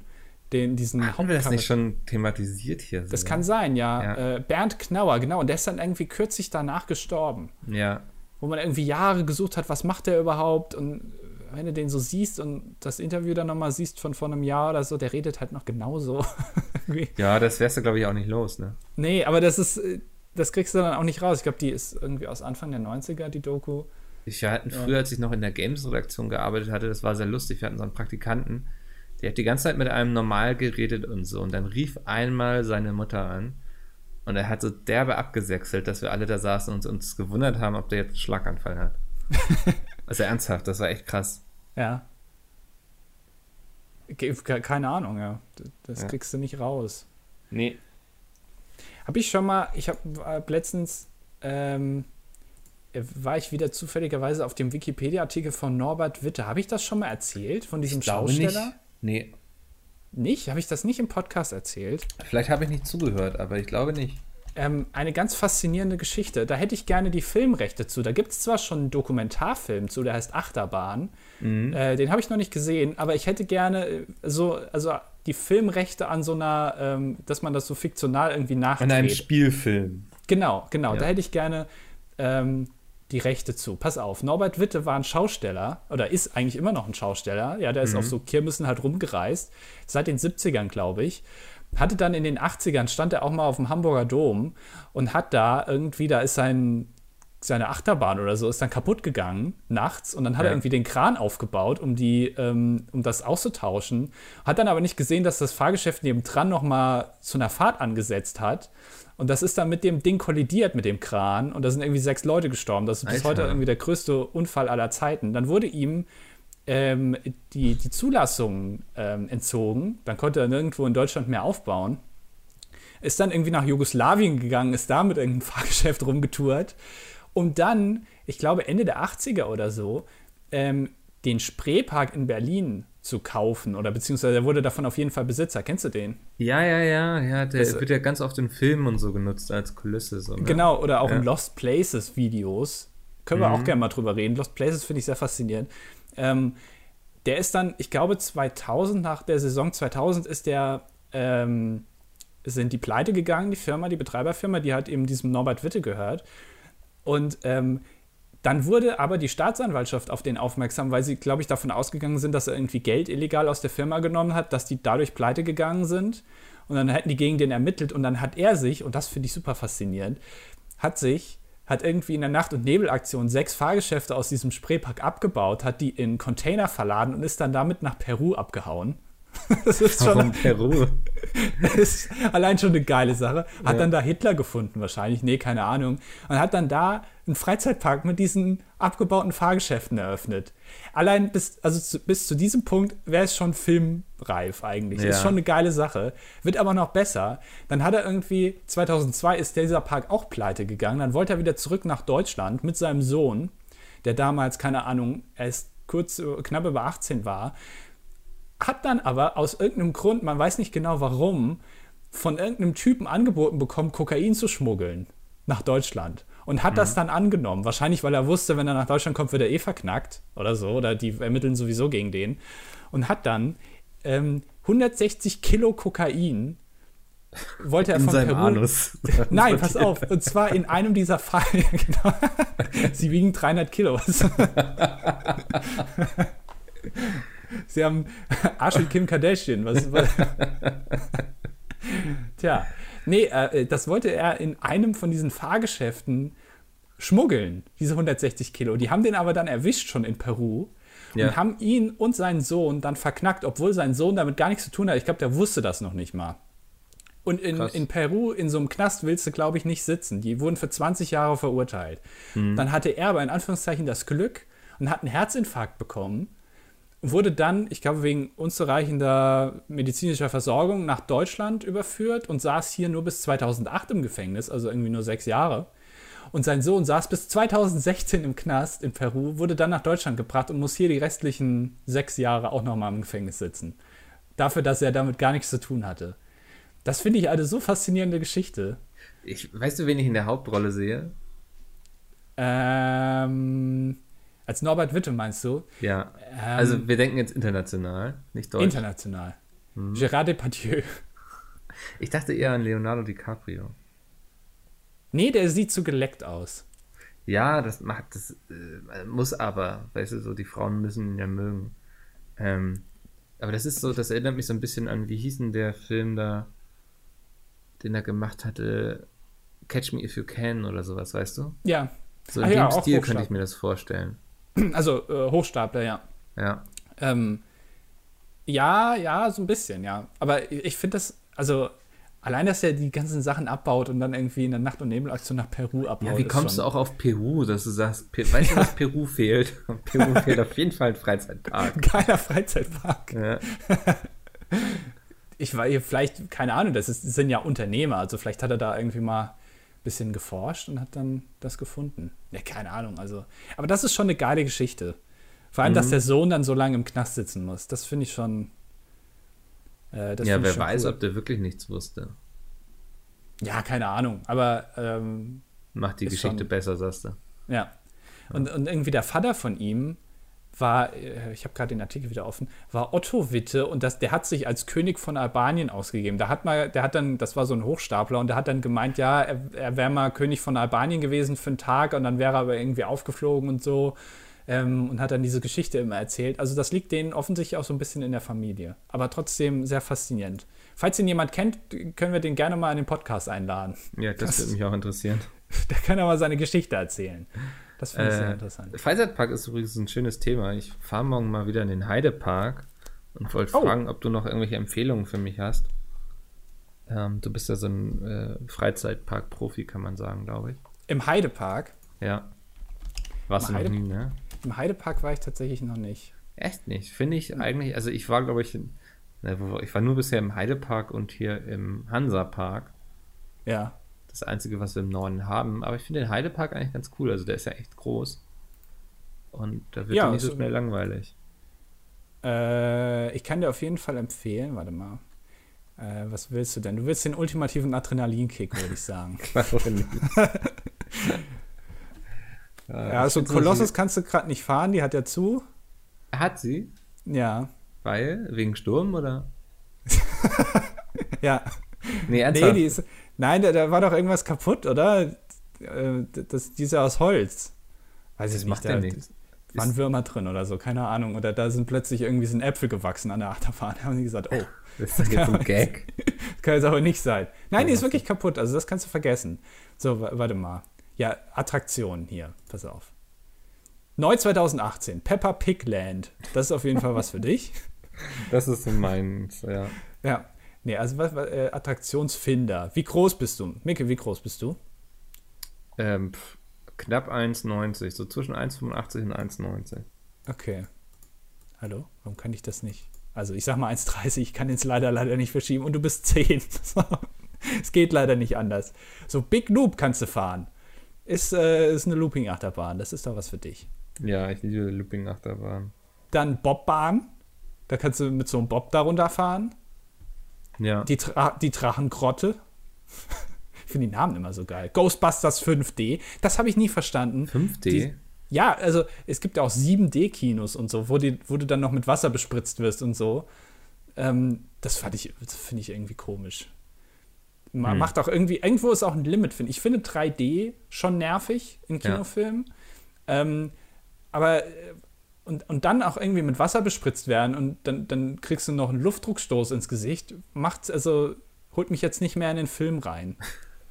den, diesen Haben wir das nicht schon thematisiert hier? Das kann sein, ja. ja. Äh, Bernd Knauer, genau. Und der ist dann irgendwie kürzlich danach gestorben. Ja. Wo man irgendwie Jahre gesucht hat, was macht der überhaupt? Und wenn du den so siehst und das Interview dann nochmal siehst von vor einem Jahr oder so, der redet halt noch genauso. ja, das wärst du, glaube ich, auch nicht los, ne? Nee, aber das ist, das kriegst du dann auch nicht raus. Ich glaube, die ist irgendwie aus Anfang der 90er, die Doku. Ich hatten ja. früher, als ich noch in der Games-Redaktion gearbeitet hatte, das war sehr lustig. Wir hatten so einen Praktikanten, der hat die ganze Zeit mit einem normal geredet und so. Und dann rief einmal seine Mutter an. Und er hat so derbe abgesächselt, dass wir alle da saßen und uns gewundert haben, ob der jetzt einen Schlaganfall hat. also ernsthaft, das war echt krass. Ja. Keine Ahnung, ja. Das ja. kriegst du nicht raus. Nee. Habe ich schon mal, ich habe letztens, ähm, war ich wieder zufälligerweise auf dem Wikipedia-Artikel von Norbert Witte. Habe ich das schon mal erzählt, von diesem Schausteller? Nicht. Nee. Nicht? Habe ich das nicht im Podcast erzählt? Vielleicht habe ich nicht zugehört, aber ich glaube nicht. Ähm, eine ganz faszinierende Geschichte. Da hätte ich gerne die Filmrechte zu. Da gibt es zwar schon einen Dokumentarfilm zu, der heißt Achterbahn. Mhm. Äh, den habe ich noch nicht gesehen, aber ich hätte gerne äh, so, also die Filmrechte an so einer, ähm, dass man das so fiktional irgendwie nachdreht. An einem Spielfilm. Genau, genau. Ja. Da hätte ich gerne ähm, die Rechte zu. Pass auf, Norbert Witte war ein Schausteller oder ist eigentlich immer noch ein Schausteller. Ja, der ist mhm. auf so Kirmessen halt rumgereist, seit den 70ern, glaube ich. Hatte dann in den 80ern, stand er auch mal auf dem Hamburger Dom und hat da irgendwie, da ist sein, seine Achterbahn oder so, ist dann kaputt gegangen nachts und dann hat ja. er irgendwie den Kran aufgebaut, um, die, ähm, um das auszutauschen. Hat dann aber nicht gesehen, dass das Fahrgeschäft neben dran noch mal zu einer Fahrt angesetzt hat und das ist dann mit dem Ding kollidiert, mit dem Kran. Und da sind irgendwie sechs Leute gestorben. Das ist bis Alter. heute irgendwie der größte Unfall aller Zeiten. Dann wurde ihm ähm, die, die Zulassung ähm, entzogen. Dann konnte er nirgendwo in Deutschland mehr aufbauen. Ist dann irgendwie nach Jugoslawien gegangen, ist da mit irgendeinem Fahrgeschäft rumgetourt. Und dann, ich glaube Ende der 80er oder so, ähm, den Spreepark in Berlin zu kaufen oder beziehungsweise er wurde davon auf jeden Fall Besitzer. Kennst du den? Ja, ja, ja, ja. Der das, wird ja ganz oft in Filmen und so genutzt als Kulisse. So, ne? Genau, oder auch ja. in Lost Places Videos. Können wir mhm. auch gerne mal drüber reden. Lost Places finde ich sehr faszinierend. Ähm, der ist dann, ich glaube 2000, nach der Saison 2000 ist der, ähm, sind die pleite gegangen, die Firma, die Betreiberfirma, die hat eben diesem Norbert Witte gehört. Und ähm, dann wurde aber die Staatsanwaltschaft auf den aufmerksam, weil sie, glaube ich, davon ausgegangen sind, dass er irgendwie Geld illegal aus der Firma genommen hat, dass die dadurch pleite gegangen sind. Und dann hätten die gegen den ermittelt und dann hat er sich, und das finde ich super faszinierend, hat sich, hat irgendwie in der Nacht- und Nebelaktion sechs Fahrgeschäfte aus diesem Spreepark abgebaut, hat die in Container verladen und ist dann damit nach Peru abgehauen. Das ist schon. Warum Peru? Das ist allein schon eine geile Sache. Hat ja. dann da Hitler gefunden, wahrscheinlich. Nee, keine Ahnung. Und hat dann da einen Freizeitpark mit diesen abgebauten Fahrgeschäften eröffnet. Allein bis, also zu, bis zu diesem Punkt wäre es schon filmreif eigentlich. Ja. Ist schon eine geile Sache. Wird aber noch besser. Dann hat er irgendwie, 2002 ist dieser Park auch pleite gegangen. Dann wollte er wieder zurück nach Deutschland mit seinem Sohn, der damals, keine Ahnung, erst kurz, knapp über 18 war hat dann aber aus irgendeinem Grund, man weiß nicht genau warum, von irgendeinem Typen angeboten bekommen, Kokain zu schmuggeln nach Deutschland. und hat das dann angenommen. Wahrscheinlich, weil er wusste, wenn er nach Deutschland kommt, wird er eh verknackt oder so, oder die ermitteln sowieso gegen den. Und hat dann ähm, 160 Kilo Kokain wollte er In von seinem Peru. Anus. Nein, pass auf. Und zwar in einem dieser Fallen. genau. Sie wiegen 300 Kilo. Sie haben Arsch wie Kim Kardashian. Was, was? Tja, nee, äh, das wollte er in einem von diesen Fahrgeschäften schmuggeln, diese 160 Kilo. Die haben den aber dann erwischt schon in Peru Ja. und haben ihn und seinen Sohn dann verknackt, obwohl sein Sohn damit gar nichts zu tun hat. Ich glaube, der wusste das noch nicht mal. Und in, Krass. in Peru, in so einem Knast, willst du, glaube ich, nicht sitzen. Die wurden für 20 Jahre verurteilt. Dann hatte er aber in Anführungszeichen das Glück und hat einen Herzinfarkt bekommen. Und wurde dann, ich glaube, wegen unzureichender medizinischer Versorgung nach Deutschland überführt und saß hier nur bis 2008 im Gefängnis, also irgendwie nur sechs Jahre. Und sein Sohn saß bis 2016 im Knast in Peru, wurde dann nach Deutschland gebracht und muss hier die restlichen sechs Jahre auch nochmal im Gefängnis sitzen. Dafür, dass er damit gar nichts zu tun hatte. Das finde ich eine so faszinierende Geschichte. Ich, weißt du, wen ich in der Hauptrolle sehe? Ähm, als Norbert Witte meinst du? Ja. Ähm, also wir denken jetzt international, nicht deutsch. international. Gérard Depardieu. ich dachte eher an Leonardo DiCaprio. Nee, der sieht zu geleckt aus. Ja, das macht das äh, muss aber, weißt du, so die Frauen müssen ihn ja mögen. Ähm, aber das ist so, das erinnert mich so ein bisschen an, wie hieß denn der Film da, den er gemacht hatte, Catch Me If You Can oder sowas, weißt du? Ja. So in Ah dem ja, Stil könnte ich mir das vorstellen. Also äh, Hochstapler, ja. Ja. Ähm, ja, ja, so ein bisschen, ja. Aber ich finde das, also allein, dass er die ganzen Sachen abbaut und dann irgendwie in der Nacht- und Nebelaktion nach Peru abbaut. Ja, wie kommst schon- du auch auf Peru, dass du sagst, Pe weißt du, was Peru fehlt? Peru fehlt auf jeden Fall ein Freizeitpark. Geiler Freizeitpark. Ja. Ich war hier vielleicht, keine Ahnung, das, ist, das sind ja Unternehmer, also vielleicht hat er da irgendwie mal bisschen geforscht und hat dann das gefunden. Ja, keine Ahnung, also. Aber das ist schon eine geile Geschichte. Vor allem, Mhm. dass der Sohn dann so lange im Knast sitzen muss. Das finde ich schon. Äh, das ja, wer schon weiß, cool. ob der wirklich nichts wusste. Ja, keine Ahnung, aber ähm, Macht die Geschichte schon- besser, sagst du. Ja. Und, und irgendwie der Vater von ihm war, äh, ich habe gerade den Artikel wieder offen, war Otto Witte und das, der hat sich als König von Albanien ausgegeben. Da hat mal, der hat dann, das war so ein Hochstapler und der hat dann gemeint, ja, er, er wäre mal König von Albanien gewesen für einen Tag und dann wäre er aber irgendwie aufgeflogen und so ähm, und hat dann diese Geschichte immer erzählt. Also das liegt denen offensichtlich auch so ein bisschen in der Familie, aber trotzdem sehr faszinierend. Falls ihn jemand kennt, können wir den gerne mal in den Podcast einladen. Ja, das, Das- würde mich auch interessieren. Der kann aber seine Geschichte erzählen. Das finde ich sehr Äh, interessant. Freizeitpark ist übrigens ein schönes Thema. Ich fahre morgen mal wieder in den Heidepark und wollte Oh. fragen, ob du noch irgendwelche Empfehlungen für mich hast. Ähm, du bist ja so ein äh, Freizeitpark-Profi, kann man sagen, glaube ich. Im Heidepark. Ja. Warst Im du noch Heide- nie, ne? Im Heidepark war ich tatsächlich noch nicht. Echt nicht. Finde ich eigentlich, also ich war, glaube ich, in, ich war nur bisher im Heidepark und hier im Hansapark. Ja. Das Einzige, was wir im Norden haben. Aber ich finde den Heidepark eigentlich ganz cool. Also der ist ja echt groß. Und da wird Ja, ja, nicht so also- schnell langweilig. Äh, ich kann dir auf jeden Fall empfehlen, warte mal. Äh, was willst du denn? Du willst den ultimativen Adrenalinkick, würde ich sagen. Nicht? ja, also Kolossus kannst du gerade nicht fahren, die hat ja zu. Hat sie? Ja. Weil? Wegen Sturm oder? Ja. Nee, Nee, ernsthaft? die ist. Nein, da, da war doch irgendwas kaputt, oder? Äh, Das, die ist ja aus Holz. Weiß das ich macht nicht. Da waren Würmer drin oder so, keine Ahnung. Oder da sind plötzlich irgendwie sind Äpfel gewachsen an der Achterbahn. Da haben die gesagt, oh, Das ist jetzt ein Gag. Das kann jetzt aber nicht sein. Nein, die ist wirklich kaputt. Also das kannst du vergessen. So, wa- warte mal. Ja, Attraktionen hier. Pass auf. Neu 2018. Peppa Pig Land. Das ist auf jeden Fall was für dich. Das ist so meins, ja. Ja. Nee, also was, was, äh, Attraktionsfinder. Wie groß bist du? Micke, wie groß bist du? Ähm, pf, knapp 1,90. So zwischen 1,85 und 1,90. Okay. Hallo? Warum kann ich das nicht? Also ich sag mal 1,30. Ich kann jetzt leider, leider nicht verschieben. Und du bist 10. So. es geht leider nicht anders. So Big Loop kannst du fahren. Ist, äh, ist eine Looping-Achterbahn. Das ist doch was für dich. Ja, ich liebe Looping-Achterbahn. Dann Bobbahn. Da kannst du mit so einem Bob da runterfahren. Ja. Die, Tra die Drachengrotte. Ich finde die Namen immer so geil. Ghostbusters 5D, das habe ich nie verstanden. 5D? Die, ja, also es gibt ja auch 7D-Kinos und so, wo, die, wo du dann noch mit Wasser bespritzt wirst und so. Ähm, das fand ich, finde ich irgendwie komisch. Man hm. macht auch irgendwie, irgendwo ist auch ein Limit, finde ich. Ich finde 3D schon nervig in Kinofilmen. Ja. Ähm, aber äh, und, und dann auch irgendwie mit Wasser bespritzt werden und dann, dann kriegst du noch einen Luftdruckstoß ins Gesicht, macht's, also holt mich jetzt nicht mehr in den Film rein.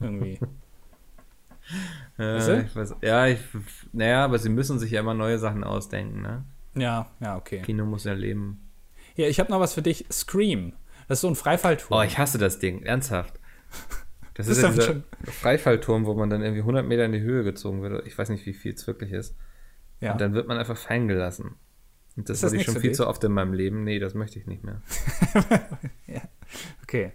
Irgendwie. äh, ich weiß, ja, ich, naja, aber sie müssen sich ja immer neue Sachen ausdenken, ne? Ja, ja, okay. Kino muss ja leben. Ja, ich habe noch was für dich. Scream. Das ist so ein Freifallturm. Oh, ich hasse das Ding, ernsthaft. Das ist, ist ja dieser Freifallturm, wo man dann irgendwie 100 Meter in die Höhe gezogen wird. Ich weiß nicht, wie viel es wirklich ist. Ja. Und dann wird man einfach fallen gelassen. Und das, das hatte ich schon viel zu oft in meinem Leben. Nee, das möchte ich nicht mehr. ja. Okay.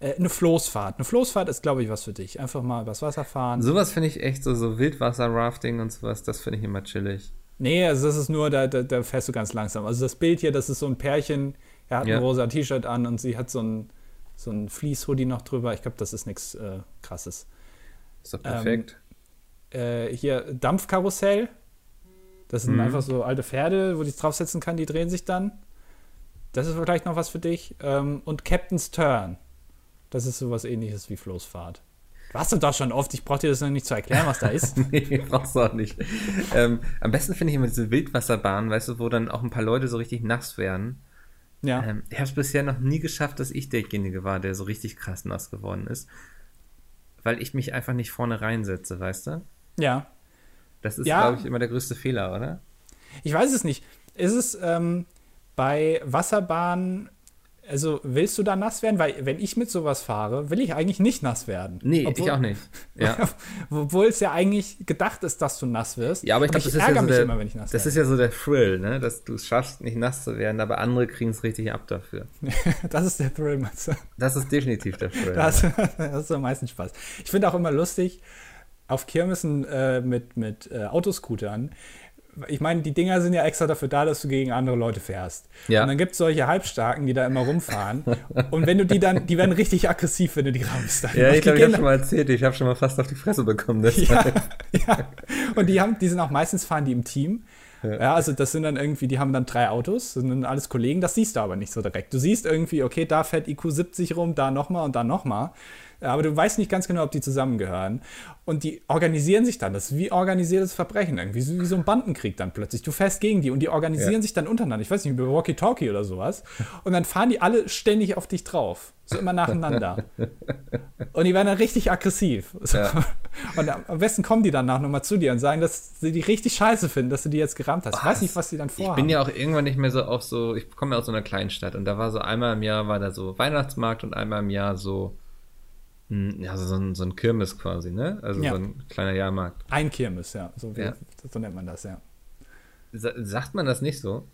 Äh, eine Floßfahrt. Eine Floßfahrt ist, glaube ich, was für dich. Einfach mal übers Wasser fahren. Sowas finde ich echt so, so Wildwasser-Rafting und sowas, das finde ich immer chillig. Nee, also das ist nur, da, da, da, fährst du ganz langsam. Also das Bild hier, das ist so ein Pärchen, er hat ja. ein rosa T-Shirt an und sie hat so ein, so ein Fleece-Hoodie noch drüber. Ich glaube, das ist nichts äh, krasses. Ist doch perfekt. Ähm, äh, hier Dampfkarussell. Das sind mhm. einfach so alte Pferde, wo ich draufsetzen kann, die drehen sich dann. Das ist vielleicht noch was für dich. Ähm, und Captain's Turn. Das ist sowas ähnliches wie Floßfahrt. Warst du doch schon oft, ich brauche dir das noch nicht zu erklären, was da ist. nee, brauchst du auch nicht. ähm, am besten finde ich immer diese Wildwasserbahnen, weißt du, wo dann auch ein paar Leute so richtig nass werden. Ja. Ähm, ich habe es bisher noch nie geschafft, dass ich derjenige war, der so richtig krass nass geworden ist. Weil ich mich einfach nicht vorne reinsetze, weißt du? Ja. Das ist, ja. glaube ich, immer der größte Fehler, oder? Ich weiß es nicht. Ist es ähm, bei Wasserbahnen also willst du da nass werden? Weil wenn ich mit sowas fahre, will ich eigentlich nicht nass werden. Nee, obwohl, ich auch nicht. Ja. Obwohl es ja eigentlich gedacht ist, dass du nass wirst. Ja, aber ich glaube, das, ist ja so der, immer, das ist ja so der Thrill, ne? dass du es schaffst, nicht nass zu werden, aber andere kriegen es richtig ab dafür. das ist der Thrill, du? Das ist definitiv der Thrill. Das, das ist am meisten Spaß. Ich finde auch immer lustig, auf Kirmessen äh, mit, mit äh, Autoscootern, ich meine, die Dinger sind ja extra dafür da, dass du gegen andere Leute fährst. Ja. Und dann gibt es solche Halbstarken, die da immer rumfahren. und wenn du die dann, die werden richtig aggressiv, wenn du die rammst. Ja, ich glaube, ich habe schon mal erzählt, ich habe schon mal fast auf die Fresse bekommen. Ja, ja. Und die haben, die sind auch meistens fahren die im Team. Ja. ja. also das sind dann irgendwie, die haben dann drei Autos, das sind dann alles Kollegen, das siehst du aber nicht so direkt. Du siehst irgendwie, okay, da fährt IQ 70 rum, da nochmal und da nochmal aber du weißt nicht ganz genau, ob die zusammengehören. Und die organisieren sich dann. Das ist wie organisiertes Verbrechen irgendwie, wie so ein Bandenkrieg dann plötzlich. Du fährst gegen die und die organisieren ja. sich dann untereinander. Ich weiß nicht, über Walkie-Talkie oder sowas. Und dann fahren die alle ständig auf dich drauf. So immer nacheinander. und die werden dann richtig aggressiv. Ja. Und am besten kommen die danach nochmal zu dir und sagen, dass sie die richtig scheiße finden, dass du die jetzt gerammt hast. Ich weiß nicht, was die dann vorhaben. Ich bin ja auch irgendwann nicht mehr so auf so, ich komme ja aus so einer kleinen Stadt und da war so einmal im Jahr war da so Weihnachtsmarkt und einmal im Jahr so ja, so ein, so ein Kirmes quasi, ne? Also ja. so ein kleiner Jahrmarkt. Ein Kirmes, ja. So, wie, ja. so nennt man das, ja. Sa sagt man das nicht so?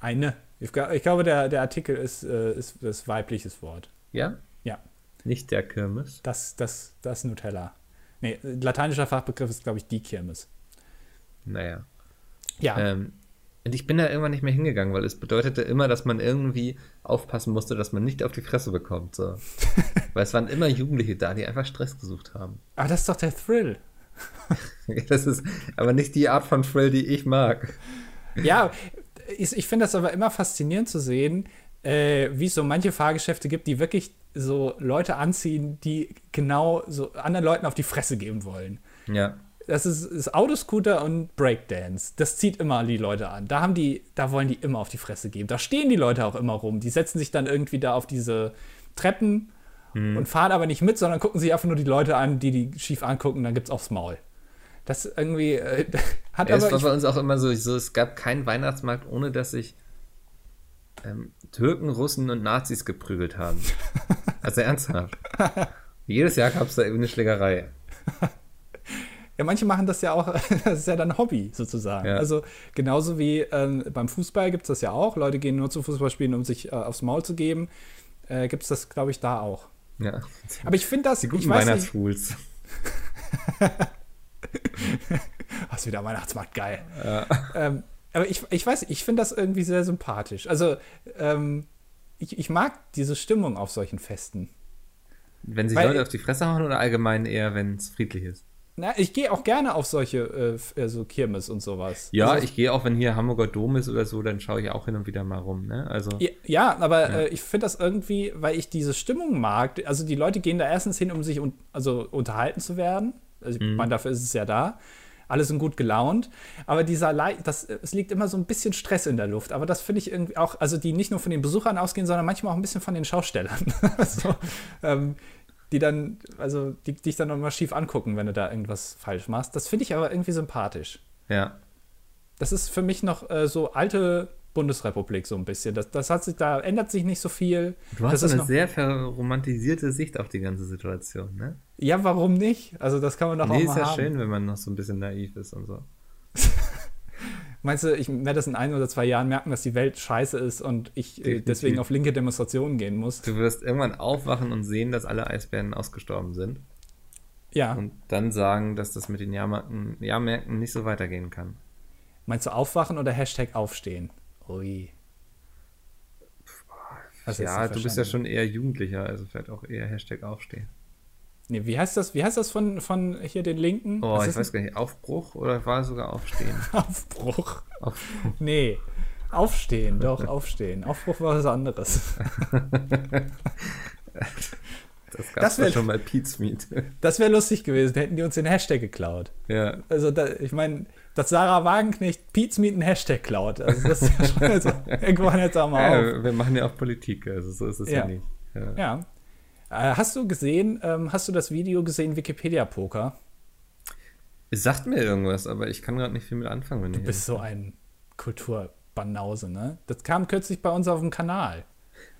Eine. Ich, ich glaube, der, der Artikel ist, äh, ist das weibliches Wort. Ja? Ja. Nicht der Kirmes? Das, das, das Nutella. Nee, lateinischer Fachbegriff ist, glaube ich, die Kirmes. Naja. Ja. Ähm, und ich bin da irgendwann nicht mehr hingegangen, weil es bedeutete immer, dass man irgendwie aufpassen musste, dass man nicht auf die Fresse bekommt. So. weil es waren immer Jugendliche da, die einfach Stress gesucht haben. Aber das ist doch der Thrill. das ist aber nicht die Art von Thrill, die ich mag. Ja, ich, ich finde das aber immer faszinierend zu sehen, äh, wie es so manche Fahrgeschäfte gibt, die wirklich so Leute anziehen, die genau so anderen Leuten auf die Fresse geben wollen. Ja das ist, ist Autoscooter und Breakdance. Das zieht immer die Leute an. Da haben die, da wollen die immer auf die Fresse geben. Da stehen die Leute auch immer rum. Die setzen sich dann irgendwie da auf diese Treppen hm. und fahren aber nicht mit, sondern gucken sich einfach nur die Leute an, die die schief angucken. Dann gibt's aufs Maul. Das irgendwie äh, hat ja, aber. Es war bei uns auch immer so, so, es gab keinen Weihnachtsmarkt, ohne dass sich ähm, Türken, Russen und Nazis geprügelt haben. also ernsthaft. Jedes Jahr gab es da irgendwie eine Schlägerei. Ja, manche machen das ja auch, das ist ja dann Hobby sozusagen. Ja. Also genauso wie ähm, beim Fußball gibt es das ja auch. Leute gehen nur zu Fußballspielen, um sich äh, aufs Maul zu geben. Äh, gibt es das, glaube ich, da auch. Ja. Aber ich finde das. Die guten Weihnachtsfools. Was wieder Weihnachtsmarkt, geil. Ja. Ähm, aber ich, ich weiß, ich finde das irgendwie sehr sympathisch. Also, ähm, ich, ich mag diese Stimmung auf solchen Festen. Wenn sich Weil- Leute auf die Fresse hauen oder allgemein eher, wenn es friedlich ist? Na, ich gehe auch gerne auf solche äh, f- äh, so Kirmes und sowas. Ja, also, ich gehe auch, wenn hier Hamburger Dom ist oder so, dann schaue ich auch hin und wieder mal rum. Ne? Also, Ja, ja, aber Äh, ich finde das irgendwie, weil ich diese Stimmung mag. Also die Leute gehen da erstens hin, um sich un also unterhalten zu werden. Also ich meine, dafür ist es ja da. Alle sind gut gelaunt. Aber dieser Lei das, es liegt immer so ein bisschen Stress in der Luft. Aber das finde ich irgendwie auch, also die nicht nur von den Besuchern ausgehen, sondern manchmal auch ein bisschen von den Schaustellern. so, ähm, die dann, also die dich dann nochmal schief angucken, wenn du da irgendwas falsch machst. Das finde ich aber irgendwie sympathisch. ja. Das ist für mich noch äh, so alte Bundesrepublik so ein bisschen. Das, das hat sich, da ändert sich nicht so viel. Du hast das ist eine sehr verromantisierte Sicht auf die ganze Situation, ne? ja, warum nicht? Also das kann man doch Nee, auch ist mal ja haben. schön, wenn man noch so ein bisschen naiv ist und so. Meinst du, ich werde das in ein oder zwei Jahren merken, dass die Welt scheiße ist und ich äh, deswegen auf linke Demonstrationen gehen muss? Du wirst irgendwann aufwachen und sehen, dass alle Eisbären ausgestorben sind. Ja. Und dann sagen, dass das mit den Jahrmärkten, Jahrmärkten nicht so weitergehen kann. Meinst du aufwachen oder Hashtag aufstehen? Ui. Jetzt ja, du bist ja schon eher Jugendlicher, also vielleicht auch eher Hashtag aufstehen. Nee, wie heißt das? Wie heißt das von, von hier den Linken? Oh, Was ich weiß gar nicht, Aufbruch oder war es sogar Aufstehen? Aufbruch. Aufbruch. Nee. Aufstehen, doch, aufstehen. Aufbruch war was anderes. Das gab Das es wär- schon bei Pete's Meet. Das wäre lustig gewesen, hätten die uns den Hashtag geklaut. ja. Also, da, ich meine, dass Sarah Wagenknecht Pete's Meet einen Hashtag klaut. Also, das ist ja schon, also, irgendwann jetzt auch mal auf. ja. Wir machen ja auch Politik, also so ist es ja, Ja. nicht. Ja. Ja. Äh, hast du gesehen, ähm, hast du das Video gesehen, Wikipedia-Poker? Es sagt mir irgendwas, aber ich kann gerade nicht viel mit anfangen, wenn Du ich bist so ein Kulturbanause, ne? Das kam kürzlich bei uns auf dem Kanal.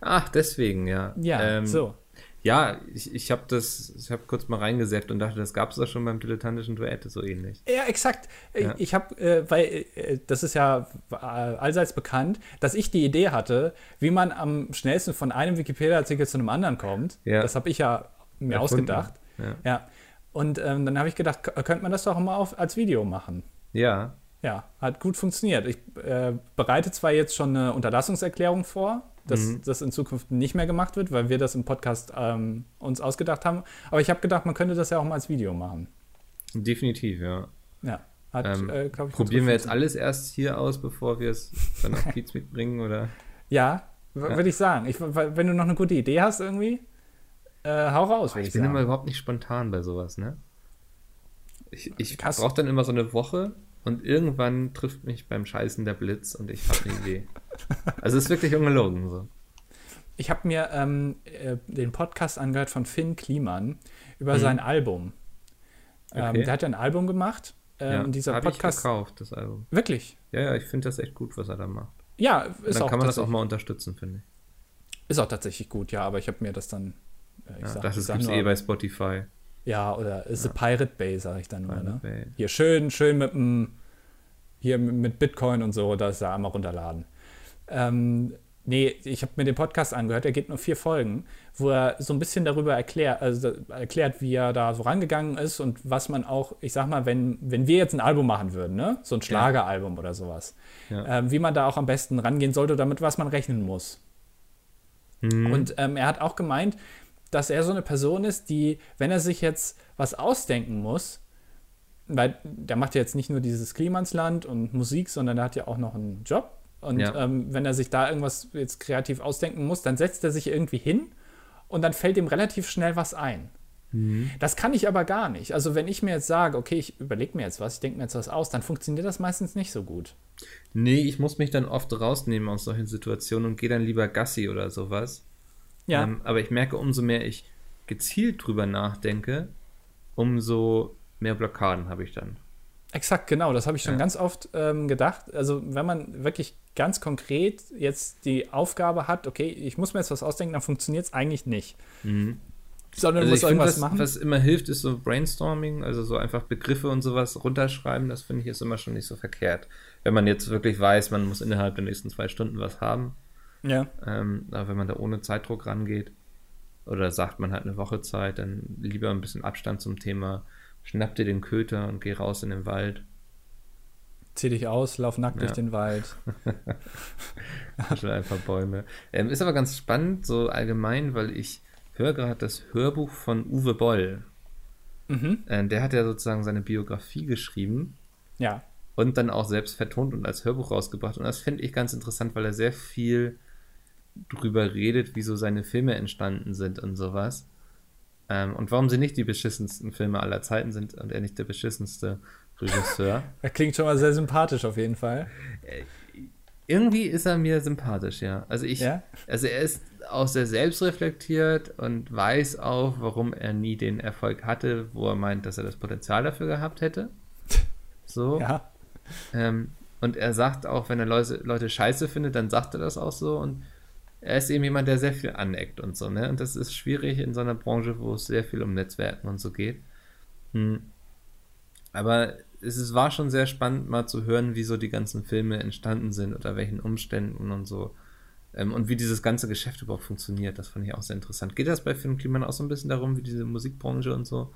Ach, deswegen, ja. Ja, Ähm, so. Ja, ich, ich habe das, ich habe kurz mal reingesäppt und dachte, das gab es doch schon beim dilettantischen Duett, so ähnlich. Ja, exakt. Äh, Ja. Ich habe, äh, weil äh, das ist ja äh, allseits bekannt, dass ich die Idee hatte, wie man am schnellsten von einem Wikipedia-Artikel zu einem anderen kommt. Ja. Das habe ich ja mir Erfunden. ausgedacht. Ja. Ja. Und ähm, dann habe ich gedacht, könnte man das doch mal auf, als Video machen. Ja, Ja, hat gut funktioniert. Ich äh, bereite zwar jetzt schon eine Unterlassungserklärung vor, dass Mhm. das in Zukunft nicht mehr gemacht wird, weil wir das im Podcast ähm, uns ausgedacht haben. Aber ich habe gedacht, man könnte das ja auch mal als Video machen. definitiv, ja. Ja, hat, Ähm, äh, ich, Probieren wir jetzt alles erst hier aus, bevor wir es dann auf Pete's mitbringen, oder? Ja, Ja. würde ich sagen. Ich, wenn du noch eine gute Idee hast irgendwie, äh, hau raus, würde Ich ich, bin sagen. immer überhaupt nicht spontan bei sowas, ne? Ich, ich Hast- brauche dann immer so eine Woche und irgendwann trifft mich beim Scheißen der Blitz und ich habe eine Idee. Also es ist wirklich ungelogen so. Ich habe mir ähm, äh, den Podcast angehört von Finn Kliman über Mhm. sein Album. Ähm, Okay. der hat ja ein Album gemacht. Ähm, ja, und dieser habe ich Podcast. gekauft, das Album. Wirklich? Ja, ja, ich finde das echt gut, was er da macht. Ja, ist dann auch, kann man das auch mal unterstützen, finde ich. ist auch tatsächlich gut, ja, aber ich habe mir das dann. äh, Ja, sag- das ich gibt sag es nur- eh bei Spotify. Ja, oder The Pirate Bay, sage ich dann nur. Pirate Ne? Bay. Hier schön, schön mit dem, hier mit mit Bitcoin und so, das da einmal runterladen. Ähm, nee, ich habe mir den Podcast angehört, der geht nur vier Folgen, wo er so ein bisschen darüber erklärt, also erklärt, wie er da so rangegangen ist und was man auch, ich sag mal, wenn, wenn wir jetzt ein Album machen würden, ne? So ein Schlageralbum oder sowas, Ja. ähm, wie man da auch am besten rangehen sollte, damit was man rechnen muss. Mhm. Und ähm, er hat auch gemeint, dass er so eine Person ist, die, wenn er sich jetzt was ausdenken muss, weil der macht ja jetzt nicht nur dieses Klimansland und Musik, sondern er hat ja auch noch einen Job. Und Ja. ähm, wenn er sich da irgendwas jetzt kreativ ausdenken muss, dann setzt er sich irgendwie hin und dann fällt ihm relativ schnell was ein. Mhm. Das kann ich aber gar nicht. Also wenn ich mir jetzt sage, okay, ich überlege mir jetzt was, ich denke mir jetzt was aus, dann funktioniert das meistens nicht so gut. Nee, ich muss mich dann oft rausnehmen aus solchen Situationen und gehe dann lieber Gassi oder sowas. Ja, Ähm, aber ich merke, umso mehr ich gezielt drüber nachdenke, umso mehr Blockaden habe ich dann. Exakt, genau. Das habe ich schon Ja. ganz oft ähm, gedacht. Also wenn man wirklich ganz konkret jetzt die Aufgabe hat, okay, ich muss mir jetzt was ausdenken, dann funktioniert es eigentlich nicht. Sondern Also muss ich finde, irgendwas was, machen. was immer hilft, ist so Brainstorming, also so einfach Begriffe und sowas runterschreiben, das finde ich ist immer schon nicht so verkehrt. Wenn man jetzt wirklich weiß, man muss innerhalb der nächsten zwei Stunden was haben, ja. ähm, aber wenn man da ohne Zeitdruck rangeht oder sagt, man hat eine Woche Zeit, dann lieber ein bisschen Abstand zum Thema, schnapp dir den Köter und geh raus in den Wald, Zieh dich aus, lauf nackt durch Ja. den Wald. schon ein paar Bäume. Ähm, ist aber ganz spannend, so allgemein, weil ich höre gerade das Hörbuch von Uwe Boll. Mhm. Äh, der hat ja sozusagen seine Biografie geschrieben. Ja. Und dann auch selbst vertont und als Hörbuch rausgebracht. Und das finde ich ganz interessant, weil er sehr viel drüber redet, wieso seine Filme entstanden sind und sowas. Ähm, und warum sie nicht die beschissensten Filme aller Zeiten sind und er nicht der beschissenste Regisseur. er klingt schon mal sehr sympathisch auf jeden Fall. Irgendwie ist er mir sympathisch, ja. Also ich, ja? also er ist auch sehr selbstreflektiert und weiß auch, warum er nie den Erfolg hatte, wo er meint, dass er das Potenzial dafür gehabt hätte. So. Ja. Ähm, und er sagt auch, wenn er Leute, Leute scheiße findet, dann sagt er das auch so. Und er ist eben jemand, der sehr viel aneckt und so, ne? Und das ist schwierig in so einer Branche, wo es sehr viel um Netzwerken und so geht. Hm. Aber es ist, war schon sehr spannend, mal zu hören, wie so die ganzen Filme entstanden sind, unter welchen Umständen und so. Ähm, und wie dieses ganze Geschäft überhaupt funktioniert. Das fand ich auch sehr interessant. Geht das bei Filmkliman auch so ein bisschen darum, wie diese Musikbranche und so?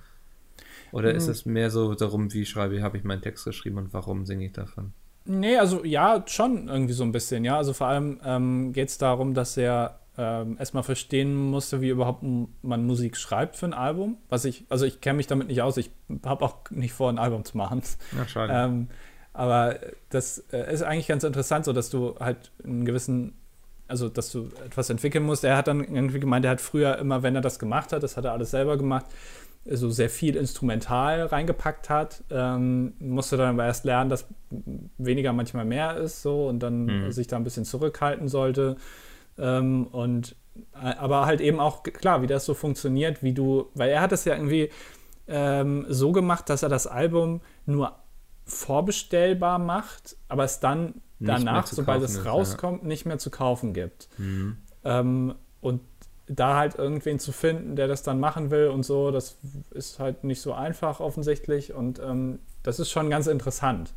Oder mhm. ist es mehr so darum, wie schreibe, habe ich meinen Text geschrieben und warum singe ich davon? Nee, also ja, schon irgendwie so ein bisschen, ja. Also vor allem ähm, geht es darum, dass er ähm, erstmal verstehen musste, wie überhaupt man Musik schreibt für ein Album. Was ich, also ich kenne mich damit nicht aus, ich habe auch nicht vor, ein Album zu machen. Ja, schade. Ähm, aber das äh, ist eigentlich ganz interessant, so dass du halt einen gewissen, also dass du etwas entwickeln musst. Er hat dann irgendwie gemeint, er hat früher immer, wenn er das gemacht hat, das hat er alles selber gemacht, so sehr viel instrumental reingepackt hat, ähm, musste dann aber erst lernen, dass weniger manchmal mehr ist so und dann mhm. sich da ein bisschen zurückhalten sollte. Ähm, und äh, aber halt eben auch klar, wie das so funktioniert, wie du, weil er hat es ja irgendwie ähm, so gemacht, dass er das Album nur vorbestellbar macht, aber es dann danach, sobald es rauskommt, ja. nicht mehr zu kaufen gibt. Mhm. Ähm, und da halt irgendwen zu finden, der das dann machen will und so, das ist halt nicht so einfach offensichtlich und ähm, das ist schon ganz interessant.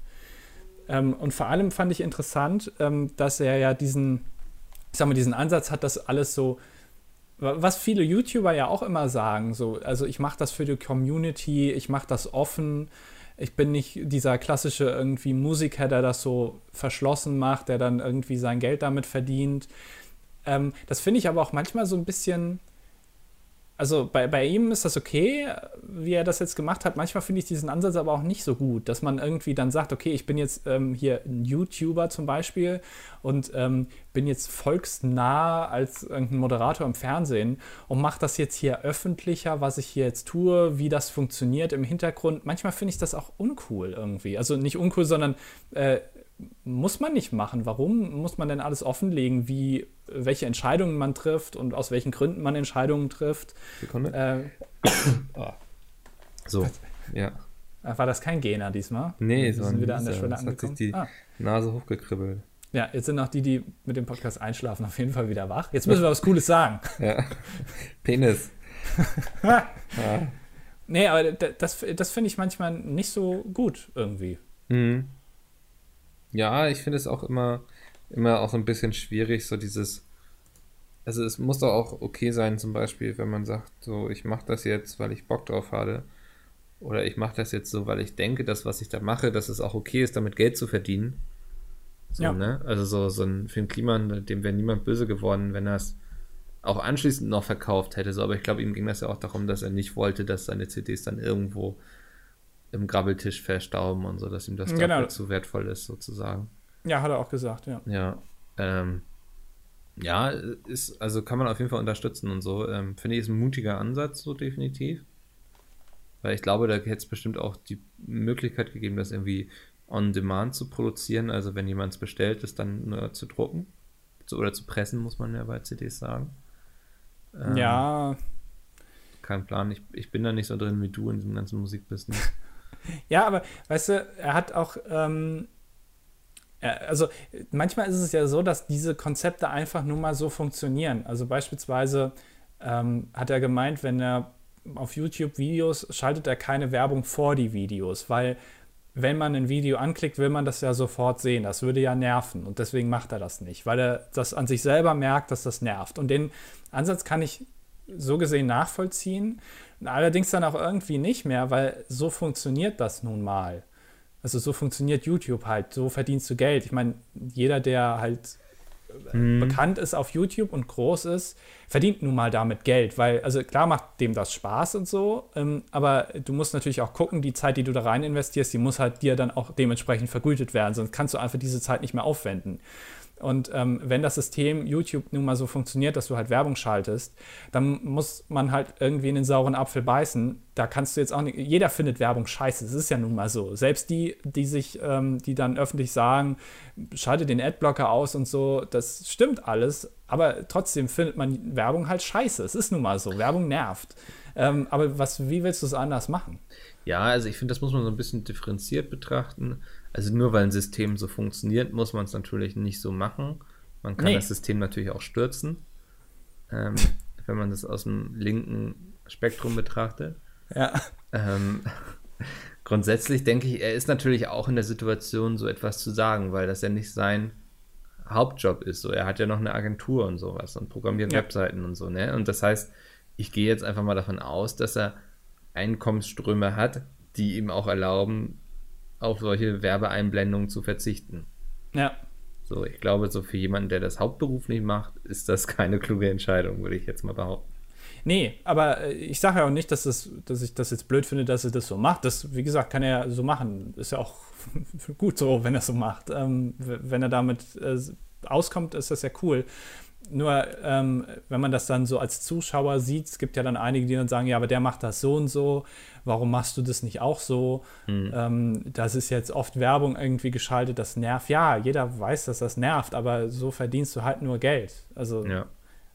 Ähm, und vor allem fand ich interessant, ähm, dass er ja diesen, ich sag mal, diesen Ansatz hat, dass alles so, was viele YouTuber ja auch immer sagen, so, also ich mache das für die Community, ich mache das offen, ich bin nicht dieser klassische irgendwie Musiker, der das so verschlossen macht, der dann irgendwie sein Geld damit verdient. Ähm, das finde ich aber auch manchmal so ein bisschen. Also bei, bei ihm ist das okay, wie er das jetzt gemacht hat. Manchmal finde ich diesen Ansatz aber auch nicht so gut, dass man irgendwie dann sagt, okay, ich bin jetzt ähm, hier ein YouTuber zum Beispiel und ähm, bin jetzt volksnah als irgendein Moderator im Fernsehen und mache das jetzt hier öffentlicher, was ich hier jetzt tue, wie das funktioniert im Hintergrund. Manchmal finde ich das auch uncool irgendwie. Also nicht uncool, sondern äh, muss man nicht machen. Warum muss man denn alles offenlegen, wie, welche Entscheidungen man trifft und aus welchen Gründen man Entscheidungen trifft? Sekunde. Äh, oh. So, ja. Äh, war das kein Gena diesmal? Nee, so sind wieder an der Schwelle angekommen. hat sich die ah. Nase hochgekribbelt. Ja, jetzt sind auch die, die mit dem Podcast einschlafen, auf jeden Fall wieder wach. Jetzt müssen wir was Cooles sagen. Ja. Penis. ja. Nee, aber das, das finde ich manchmal nicht so gut irgendwie. Mhm. Ja, ich finde es auch immer, immer auch ein bisschen schwierig, so dieses. Also es muss doch auch okay sein, zum Beispiel, wenn man sagt, so, ich mache das jetzt, weil ich Bock drauf habe. Oder ich mache das jetzt so, weil ich denke, dass was ich da mache, dass es auch okay ist, damit Geld zu verdienen. So, ja. ne? Also so, so ein Film Kliman, dem wäre niemand böse geworden, wenn er es auch anschließend noch verkauft hätte. So, aber ich glaube, ihm ging das ja auch darum, dass er nicht wollte, dass seine CDs dann irgendwo im Grabbeltisch verstauben und so, dass ihm das genau. zu wertvoll ist, sozusagen. Ja, hat er auch gesagt, ja. Ja. Ähm, ja, ist, also kann man auf jeden Fall unterstützen und so. Ähm, Finde ich, ist ein mutiger Ansatz, so definitiv. Weil ich glaube, da hätte es bestimmt auch die Möglichkeit gegeben, das irgendwie on demand zu produzieren. Also wenn jemand es bestellt, es dann nur zu drucken. Zu, oder zu pressen, muss man ja bei CDs sagen. Ähm, ja. Kein Plan. Ich, ich bin da nicht so drin wie du in diesem ganzen Musikbusiness. Ja, aber weißt du, er hat auch, ähm, also manchmal ist es ja so, dass diese Konzepte einfach nur mal so funktionieren. Also beispielsweise ähm, hat er gemeint, wenn er auf YouTube Videos schaltet er keine Werbung vor die Videos, weil wenn man ein Video anklickt, will man das ja sofort sehen. Das würde ja nerven und deswegen macht er das nicht, weil er das an sich selber merkt, dass das nervt. Und den Ansatz kann ich so gesehen nachvollziehen. Allerdings dann auch irgendwie nicht mehr, weil so funktioniert das nun mal. Also so funktioniert YouTube halt, so verdienst du Geld. Ich meine, jeder, der halt mhm. bekannt ist auf YouTube und groß ist, verdient nun mal damit Geld, weil, also klar macht dem das Spaß und so, ähm, aber du musst natürlich auch gucken, die Zeit, die du da rein investierst, die muss halt dir dann auch dementsprechend vergütet werden, sonst kannst du einfach diese Zeit nicht mehr aufwenden. Und ähm, wenn das System YouTube nun mal so funktioniert, dass du halt Werbung schaltest, dann muss man halt irgendwie in den sauren Apfel beißen. Da kannst du jetzt auch nicht, jeder findet Werbung scheiße. Das ist ja nun mal so. Selbst die, die sich, ähm, die dann öffentlich sagen, schalte den Adblocker aus und so, das stimmt alles. Aber trotzdem findet man Werbung halt scheiße. Es ist nun mal so. Werbung nervt. Ähm, aber was, wie willst du es anders machen? Ja, also ich finde, das muss man so ein bisschen differenziert betrachten. Also nur weil ein System so funktioniert, muss man es natürlich nicht so machen. Man kann nee. das System natürlich auch stürzen, ähm, wenn man das aus dem linken Spektrum betrachtet. Ja. Ähm, grundsätzlich denke ich, er ist natürlich auch in der Situation, so etwas zu sagen, weil das ja nicht sein Hauptjob ist. So, er hat ja noch eine Agentur und sowas und programmiert ja. Webseiten und so, ne? Und das heißt, ich gehe jetzt einfach mal davon aus, dass er Einkommensströme hat, die ihm auch erlauben, auf solche Werbeeinblendungen zu verzichten. Ja. So, ich glaube, so für jemanden, der das hauptberuflich macht, ist das keine kluge Entscheidung, würde ich jetzt mal behaupten. Nee, aber äh, ich sage ja auch nicht, dass, das, dass ich das jetzt blöd finde, dass er das so macht. Das, wie gesagt, kann er so machen. Ist ja auch gut so, wenn er so macht. Ähm, wenn er damit äh, auskommt, ist das ja cool. Nur, ähm, wenn man das dann so als Zuschauer sieht, es gibt ja dann einige, die dann sagen, ja, aber der macht das so und so, warum machst du das nicht auch so? Mhm. Ähm, das ist jetzt oft Werbung irgendwie geschaltet, das nervt. Ja, jeder weiß, dass das nervt, aber so verdienst du halt nur Geld. Also, ja.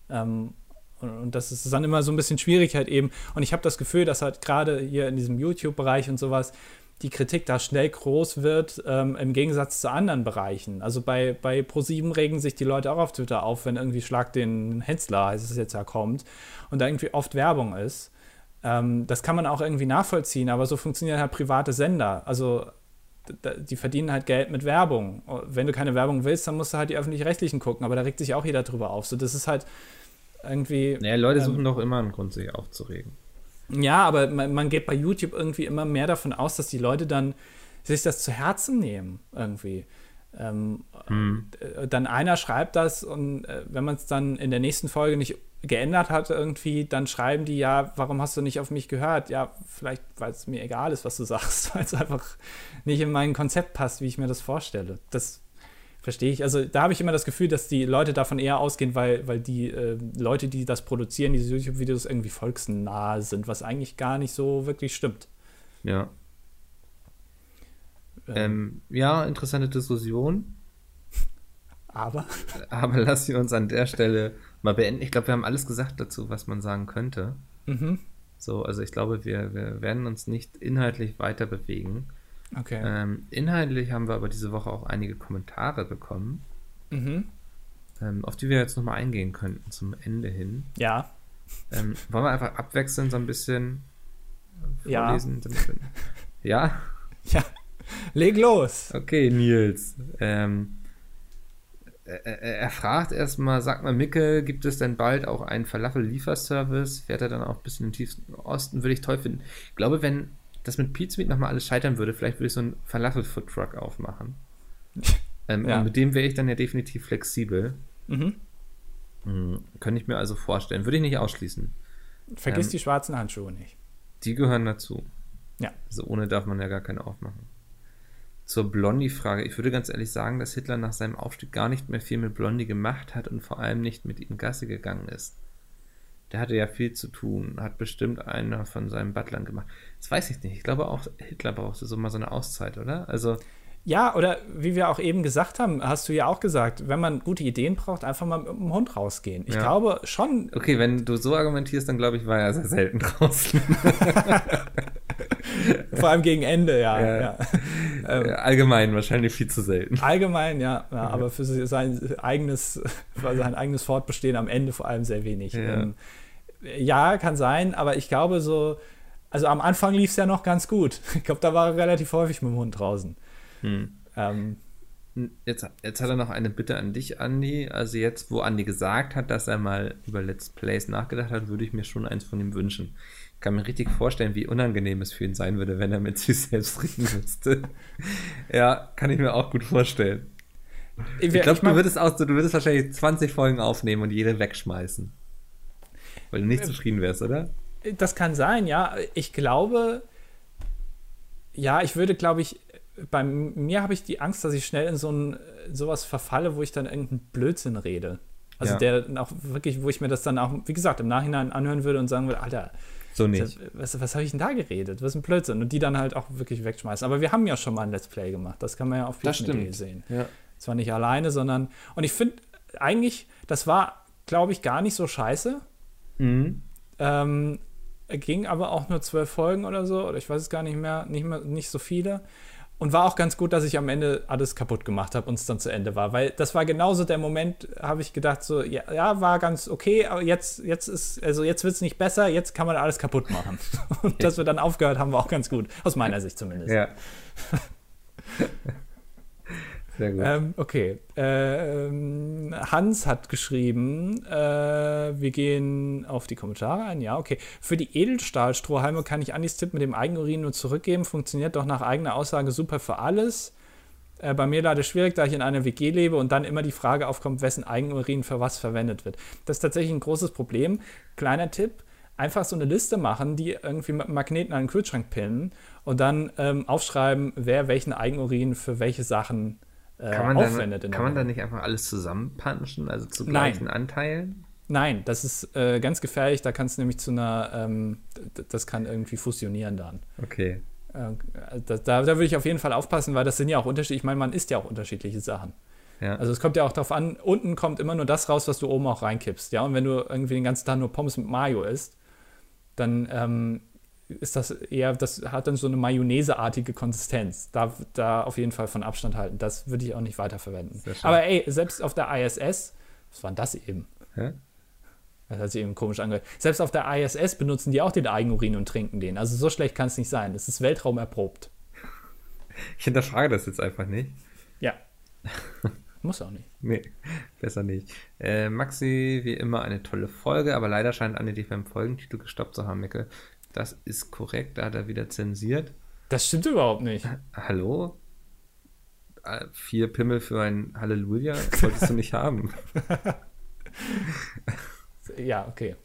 ähm, und, und das ist dann immer so ein bisschen Schwierigkeit eben. Und ich habe das Gefühl, dass halt gerade hier in diesem YouTube-Bereich und sowas, die Kritik da schnell groß wird, ähm, im Gegensatz zu anderen Bereichen. Also bei, bei ProSieben regen sich die Leute auch auf Twitter auf, wenn irgendwie Schlag den Hensler, heißt es jetzt ja, kommt und da irgendwie oft Werbung ist. Ähm, das kann man auch irgendwie nachvollziehen, aber so funktionieren halt private Sender. Also die verdienen halt Geld mit Werbung. Wenn du keine Werbung willst, dann musst du halt die öffentlich-rechtlichen gucken, aber da regt sich auch jeder drüber auf. So, das ist halt irgendwie. Naja, Leute ähm, suchen doch immer einen Grund, sich aufzuregen. Ja, aber man, man, geht bei YouTube irgendwie immer mehr davon aus, dass die Leute dann sich das zu Herzen nehmen, irgendwie. Ähm, hm. Dann einer schreibt das und äh, wenn man es dann in der nächsten Folge nicht geändert hat irgendwie, dann schreiben die ja, warum hast du nicht auf mich gehört? Ja, vielleicht, weil es mir egal ist, was du sagst, weil es einfach nicht in mein Konzept passt, wie ich mir das vorstelle. Das verstehe ich. Also da habe ich immer das Gefühl, dass die Leute davon eher ausgehen, weil, weil die äh, Leute, die das produzieren, diese YouTube-Videos irgendwie volksnah sind, was eigentlich gar nicht so wirklich stimmt. Ja. Ähm, ähm ja, interessante Diskussion. Aber. Aber lass sie uns an der Stelle mal beenden. Ich glaube, wir haben alles gesagt dazu, was man sagen könnte. Mhm. So, also ich glaube, wir, wir werden uns nicht inhaltlich weiter bewegen. Okay. Ähm, inhaltlich haben wir aber diese Woche auch einige Kommentare bekommen, mhm. ähm, auf die wir jetzt nochmal eingehen könnten zum Ende hin. Ja. Ähm, wollen wir einfach abwechselnd so ein bisschen vorlesen? Ja. ja? Ja. Leg los. Okay, Nils. Ähm, er, er fragt erstmal, sag mal, Micke, gibt es denn bald auch einen Falafel-Lieferservice? Fährt er dann auch bis in den tiefsten Osten? Würde ich toll finden. Ich glaube, wenn das mit Pizza Meat nochmal alles scheitern würde, vielleicht würde ich so einen Falafel-Food-Truck aufmachen. ähm, ja. Mit dem wäre ich dann ja definitiv flexibel. Mhm. Mhm. Könnte ich mir also vorstellen. Würde ich nicht ausschließen. Vergiss ähm, die schwarzen Handschuhe nicht. Die gehören dazu. Ja. Also ohne darf man ja gar keine aufmachen. Zur Blondie-Frage. Ich würde ganz ehrlich sagen, dass Hitler nach seinem Aufstieg gar nicht mehr viel mit Blondie gemacht hat und vor allem nicht mit ihm Gasse gegangen ist der hatte ja viel zu tun, hat bestimmt einer von seinen Butlern gemacht. Das weiß ich nicht. Ich glaube auch Hitler brauchte so mal so eine Auszeit, oder? Also ja, oder wie wir auch eben gesagt haben, hast du ja auch gesagt, wenn man gute Ideen braucht, einfach mal mit dem Hund rausgehen. Ich ja. glaube schon. Okay, wenn du so argumentierst, dann glaube ich, war er sehr selten draußen. Vor allem gegen Ende, ja. ja. ja. Ähm, allgemein wahrscheinlich viel zu selten. Allgemein, ja, aber für sein eigenes, für sein eigenes Fortbestehen am Ende vor allem sehr wenig. Ähm, ja, kann sein, aber ich glaube so, also am Anfang lief es ja noch ganz gut. Ich glaube, da war er relativ häufig mit dem Hund draußen. Hm. Ähm, jetzt, jetzt hat er noch eine Bitte an dich, Andi. Also jetzt, wo Andi gesagt hat, dass er mal über Let's Plays nachgedacht hat, würde ich mir schon eins von ihm wünschen. Ich kann mir richtig vorstellen, wie unangenehm es für ihn sein würde, wenn er mit sich selbst reden müsste. ja, kann ich mir auch gut vorstellen. Ich, ich glaube, du würdest auch, du würdest wahrscheinlich 20 Folgen aufnehmen und jede wegschmeißen. Weil du nicht äh, zufrieden wärst, oder? Das kann sein, ja. Ich glaube, ja, ich würde, glaube ich, bei mir habe ich die Angst, dass ich schnell in so ein sowas verfalle, wo ich dann irgendeinen Blödsinn rede. Also ja. der auch wirklich, wo ich mir das dann auch, wie gesagt, im Nachhinein anhören würde und sagen würde, Alter, so nicht. Was, was habe ich denn da geredet? Was ist ein Blödsinn? Und die dann halt auch wirklich wegschmeißen. Aber wir haben ja schon mal ein Let's Play gemacht. Das kann man ja auf Pitch.de sehen. Ja. Zwar nicht alleine, sondern. Und ich finde eigentlich, das war, glaube ich, gar nicht so scheiße. Mhm. Ähm, ging aber auch nur zwölf Folgen oder so, oder ich weiß es gar nicht mehr, nicht mehr, nicht so viele. Und war auch ganz gut, dass ich am Ende alles kaputt gemacht habe und es dann zu Ende war. Weil das war genauso der Moment, habe ich gedacht, so, ja, ja, war ganz okay, aber jetzt, jetzt ist, also jetzt wird es nicht besser, jetzt kann man alles kaputt machen. Und dass wir dann aufgehört haben, war auch ganz gut. Aus meiner Sicht zumindest. Ja. Sehr gut. Ähm, okay. Äh, ähm, Hans hat geschrieben, äh, wir gehen auf die Kommentare ein. Ja, okay. Für die Edelstahlstrohhalme kann ich Andis Tipp mit dem Eigenurin nur zurückgeben. Funktioniert doch nach eigener Aussage super für alles. Äh, bei mir leider schwierig, da ich in einer WG lebe und dann immer die Frage aufkommt, wessen Eigenurin für was verwendet wird. Das ist tatsächlich ein großes Problem. Kleiner Tipp. Einfach so eine Liste machen, die irgendwie mit Magneten an den Kühlschrank pinnen und dann ähm, aufschreiben, wer welchen Eigenurin für welche Sachen äh, kann man aufwendet. Dann, kann man da nicht einfach alles zusammenpanschen, also zu gleichen Nein. Anteilen? Nein, das ist äh, ganz gefährlich. Da kann es nämlich zu einer, ähm, das kann irgendwie fusionieren dann. Okay. Äh, da, da, da würde ich auf jeden Fall aufpassen, weil das sind ja auch unterschiedliche. Ich meine, man isst ja auch unterschiedliche Sachen. Ja. Also es kommt ja auch darauf an, unten kommt immer nur das raus, was du oben auch reinkippst. Ja, und wenn du irgendwie den ganzen Tag nur Pommes mit Mayo isst, dann ähm, ist das eher, das hat dann so eine Mayonnaise-artige Konsistenz. Da, da auf jeden Fall von Abstand halten. Das würde ich auch nicht weiterverwenden. Aber ey, selbst auf der ISS, was war denn das eben? Hä? Das hat sich eben komisch angehört. Selbst auf der ISS benutzen die auch den Eigenurin und trinken den. Also so schlecht kann es nicht sein. Es ist Weltraum erprobt. Ich hinterfrage das jetzt einfach nicht. Ja. Muss auch nicht. Nee, besser nicht. Äh, Maxi, wie immer eine tolle Folge, aber leider scheint Anne dich beim Folgentitel gestoppt zu haben, Micke. Das ist korrekt, da hat er wieder zensiert. Das stimmt überhaupt nicht. Hallo? Äh, vier Pimmel für ein Halleluja solltest du nicht haben. ja, okay.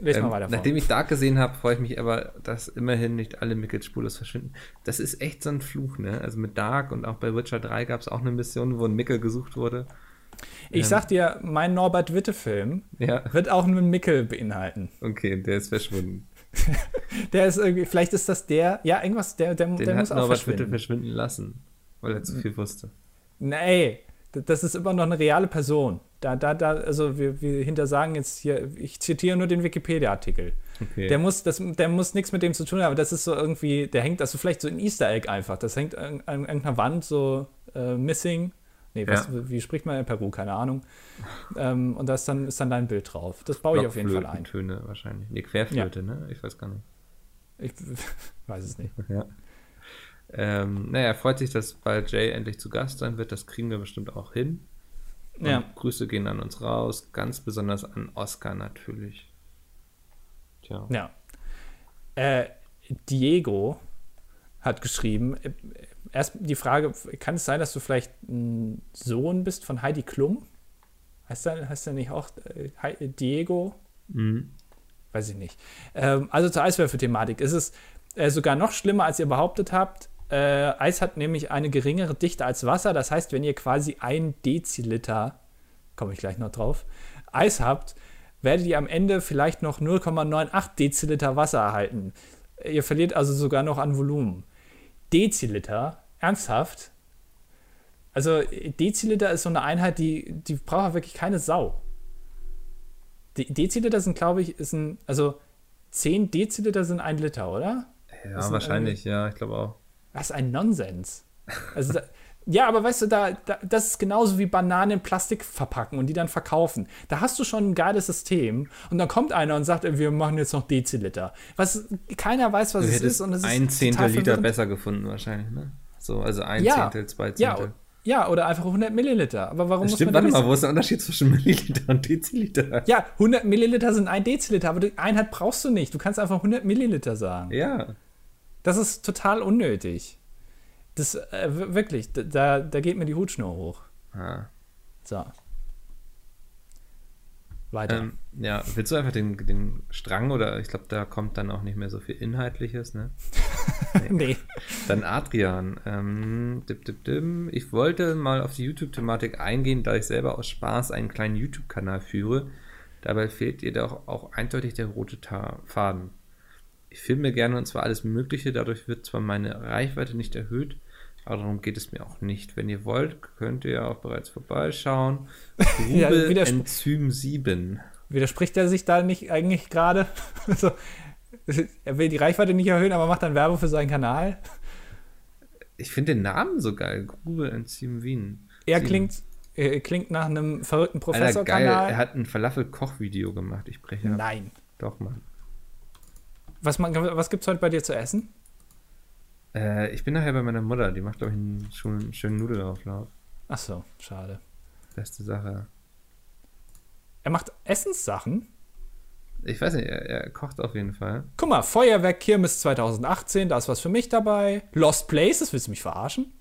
Lies ähm, mal weiter vor. Nachdem ich Dark gesehen habe, freue ich mich aber, dass immerhin nicht alle Mickels spurlos verschwinden. Das ist echt so ein Fluch, ne? Also mit Dark und auch bei Witcher 3 gab es auch eine Mission, wo ein Mickel gesucht wurde. Ich ähm, sag dir, mein Norbert Witte-Film ja. wird auch einen Mickel beinhalten. Okay, der ist verschwunden. der ist irgendwie, vielleicht ist das der, ja, irgendwas, der, der, Den der muss auch verschwinden. verschwinden lassen, weil er zu viel wusste. Nee, das ist immer noch eine reale Person. Da, da, da, also wir, wir hintersagen jetzt hier, ich zitiere nur den Wikipedia-Artikel. Okay. Der muss, das, der muss nichts mit dem zu tun haben, aber das ist so irgendwie, der hängt, also vielleicht so ein Easter Egg einfach. Das hängt an, an irgendeiner Wand so uh, missing Nee, was, ja. wie spricht man in Peru? Keine Ahnung. Ähm, und da ist dann, ist dann dein Bild drauf. Das baue ich auf jeden Fall ein. Töne wahrscheinlich. Nee, Querflöte, ja. ne? Ich weiß gar nicht. Ich weiß es nicht. Ja. Ähm, naja, freut sich, dass bald Jay endlich zu Gast sein wird. Das kriegen wir bestimmt auch hin. Und ja. Grüße gehen an uns raus. Ganz besonders an Oscar natürlich. Tja. Ja. Äh, Diego hat geschrieben, erst die Frage, kann es sein, dass du vielleicht ein Sohn bist von Heidi Klum? Heißt er, heißt er nicht auch äh, Diego? Mhm. Weiß ich nicht. Ähm, also zur Eiswürfel-Thematik. Ist es äh, sogar noch schlimmer, als ihr behauptet habt. Äh, Eis hat nämlich eine geringere Dichte als Wasser. Das heißt, wenn ihr quasi ein Deziliter, komme ich gleich noch drauf, Eis habt, werdet ihr am Ende vielleicht noch 0,98 Deziliter Wasser erhalten. Ihr verliert also sogar noch an Volumen. Deziliter Ernsthaft? Also Deziliter ist so eine Einheit, die, die braucht wirklich keine Sau. De Deziliter sind, glaube ich, ist ein, also 10 Deziliter sind ein Liter, oder? Ja, wahrscheinlich, ja, ich glaube auch. Was ein Nonsens. Also da, ja, aber weißt du, da, da, das ist genauso wie Bananen in Plastik verpacken und die dann verkaufen. Da hast du schon ein geiles System und dann kommt einer und sagt, wir machen jetzt noch Deziliter. Was keiner weiß, was du es ist und es ist ein Zehntel Liter besser gefunden wahrscheinlich, ne? So, also ein ja, Zehntel, zwei Zehntel. Ja, ja, oder einfach 100 Milliliter. Aber warum das muss stimmt, man warte mal, wo ist der Unterschied zwischen Milliliter und Deziliter? Ja, 100 Milliliter sind ein Deziliter, aber die Einheit brauchst du nicht. Du kannst einfach 100 Milliliter sagen. Ja. Das ist total unnötig. Das, äh, wirklich, da, da geht mir die Hutschnur hoch. Ah. So. Weiter. Ähm, ja, willst du einfach den, den Strang oder ich glaube, da kommt dann auch nicht mehr so viel Inhaltliches, ne? nee. Dann Adrian. Ähm, dip, dip, dim. Ich wollte mal auf die YouTube-Thematik eingehen, da ich selber aus Spaß einen kleinen YouTube-Kanal führe. Dabei fehlt jedoch auch eindeutig der rote Ta Faden. Ich filme gerne und zwar alles Mögliche, dadurch wird zwar meine Reichweite nicht erhöht, aber darum geht es mir auch nicht. Wenn ihr wollt, könnt ihr auch bereits vorbeischauen. Ja, Grube widersp- Enzym 7. Widerspricht er sich da nicht eigentlich gerade? also, er will die Reichweite nicht erhöhen, aber macht dann Werbung für seinen Kanal. Ich finde den Namen so geil. Grube Enzym Wien. Er Sieben. klingt, äh, klingt nach einem verrückten geil. Er Professorkanal. hat ein Falafel-Koch-Video gemacht. Ich breche ab. Nein. Doch, Mann. Was, man- was gibt's heute bei dir zu essen? Äh, ich bin nachher bei meiner Mutter. Die macht, glaube ich, einen schönen, schönen Nudelauflauf. Ach so, schade. Beste Sache. Er macht Essenssachen. Ich weiß nicht, er, er kocht auf jeden Fall. Guck mal, Feuerwerk Kirmes 2018, da ist was für mich dabei. Lost Places, willst du mich verarschen?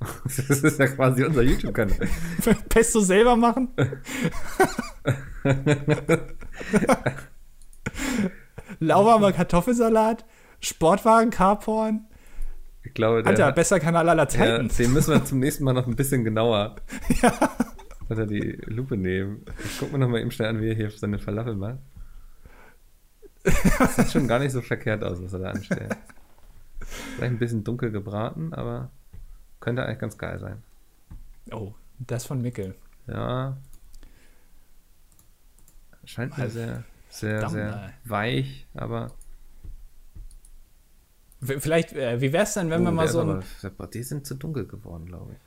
Das ist ja quasi unser YouTube-Kanal. Pesto selber machen? Lauwarmer Kartoffelsalat? Sportwagen Carporn? Ich glaube, der, Alter, bester Kanal aller ja, Zeiten. den müssen wir zum nächsten Mal noch ein bisschen genauer unter die Lupe nehmen. Ich guck mir noch mal eben schnell an, wie er hier seine Falafel macht. Das sieht schon gar nicht so verkehrt aus, was er da anstellt. Vielleicht ein bisschen dunkel gebraten, aber könnte eigentlich ganz geil sein. Oh, das von Mickel. Ja. Scheint mir Mal- sehr, sehr, sehr ey. weich, aber. Vielleicht, äh, wie wär's denn, wenn wir Oh, mal der so ein aber- Die sind zu dunkel geworden, glaube ich.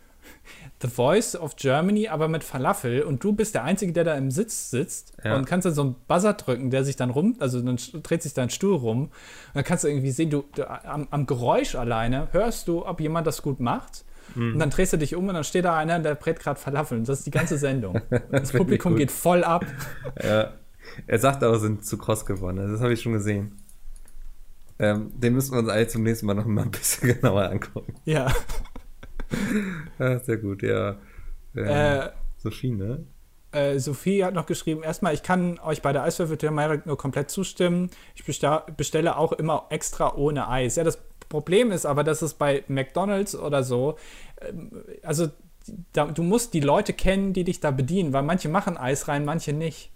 The Voice of Germany, aber mit Falafel und du bist der Einzige, der da im Sitz sitzt Ja. und kannst dann so einen Buzzer drücken, der sich dann rum, also dann dreht sich dein Stuhl rum und dann kannst du irgendwie sehen, du, du am, am Geräusch alleine hörst du, ob jemand das gut macht. Mhm. Und dann drehst du dich um und dann steht da einer, der brät gerade Falafel. Und das ist die ganze Sendung. Das Publikum geht voll ab. Ja. Er sagt aber, sind zu kross geworden. Also Das habe ich schon gesehen. Ähm, den müssen wir uns alle zum nächsten Mal noch mal ein bisschen genauer angucken. Ja. Ja, sehr gut, ja. Ähm, Äh, Sophie, ne? Äh, Sophie hat noch geschrieben, erstmal, ich kann euch bei der Eiswürfelthematik nur komplett zustimmen. Ich bestelle auch immer extra ohne Eis. Ja, das Problem ist aber, dass es bei McDonalds oder so, ähm, also da, du musst die Leute kennen, die dich da bedienen, weil manche machen Eis rein, manche nicht.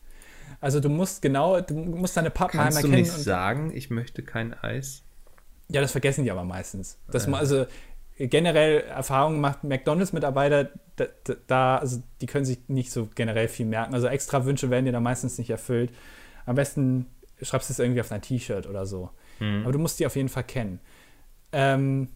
Also du musst genau, du musst deine Pappenheimer Kannst du kennen. nicht und- sagen, ich möchte kein Eis? ja, das vergessen die aber meistens. Das, Ja. Also generell Erfahrungen macht McDonalds-Mitarbeiter, da, da- also die können sich nicht so generell viel merken. Also extra Wünsche werden dir da meistens nicht erfüllt. Am besten schreibst du es irgendwie auf dein T-Shirt oder so. Hm. Aber du musst die auf jeden Fall kennen. Ähm,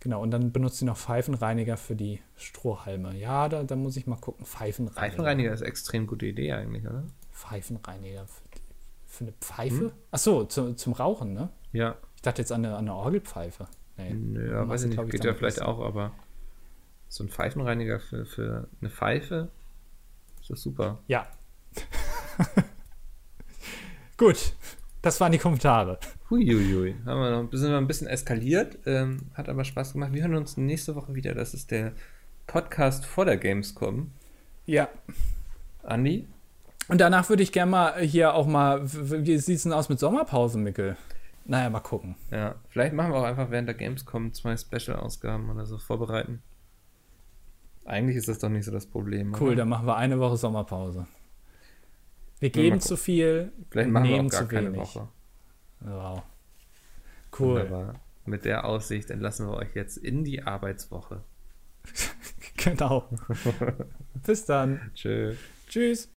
genau, und dann benutzt du noch Pfeifenreiniger für die Strohhalme. Ja, da, da muss ich mal gucken. Pfeifenreiniger. Reifenreiniger ist eine extrem gute Idee eigentlich, oder? Pfeifenreiniger für, die, für eine Pfeife? Hm? Ach so, zu, zum Rauchen, ne? Ja, Ich dachte jetzt an eine, an eine Orgelpfeife. Nee. Nö, weiß ich nicht, ich, geht ja vielleicht auch, aber so ein Pfeifenreiniger für, für eine Pfeife ist das super. Ja. Gut, das waren die Kommentare. Huiuiui, haben wir noch ein bisschen, ein bisschen eskaliert, ähm, hat aber Spaß gemacht. Wir hören uns nächste Woche wieder. Das ist der Podcast vor der Gamescom. Ja. Andi? Und danach würde ich gerne mal hier auch mal, wie sieht es denn aus mit Sommerpause, Mickel? Naja, mal gucken. Ja, vielleicht machen wir auch einfach während der Gamescom zwei Special-Ausgaben oder so vorbereiten. Eigentlich ist das doch nicht so das Problem. Cool, oder? dann machen wir eine Woche Sommerpause. Wir geben gucken. zu viel, Vielleicht machen wir nehmen auch gar zu keine wenig. Woche. Wow. Cool. Wunderbar. Mit der Aussicht entlassen wir euch jetzt in die Arbeitswoche. Genau. Bis dann. Tschö. Tschüss.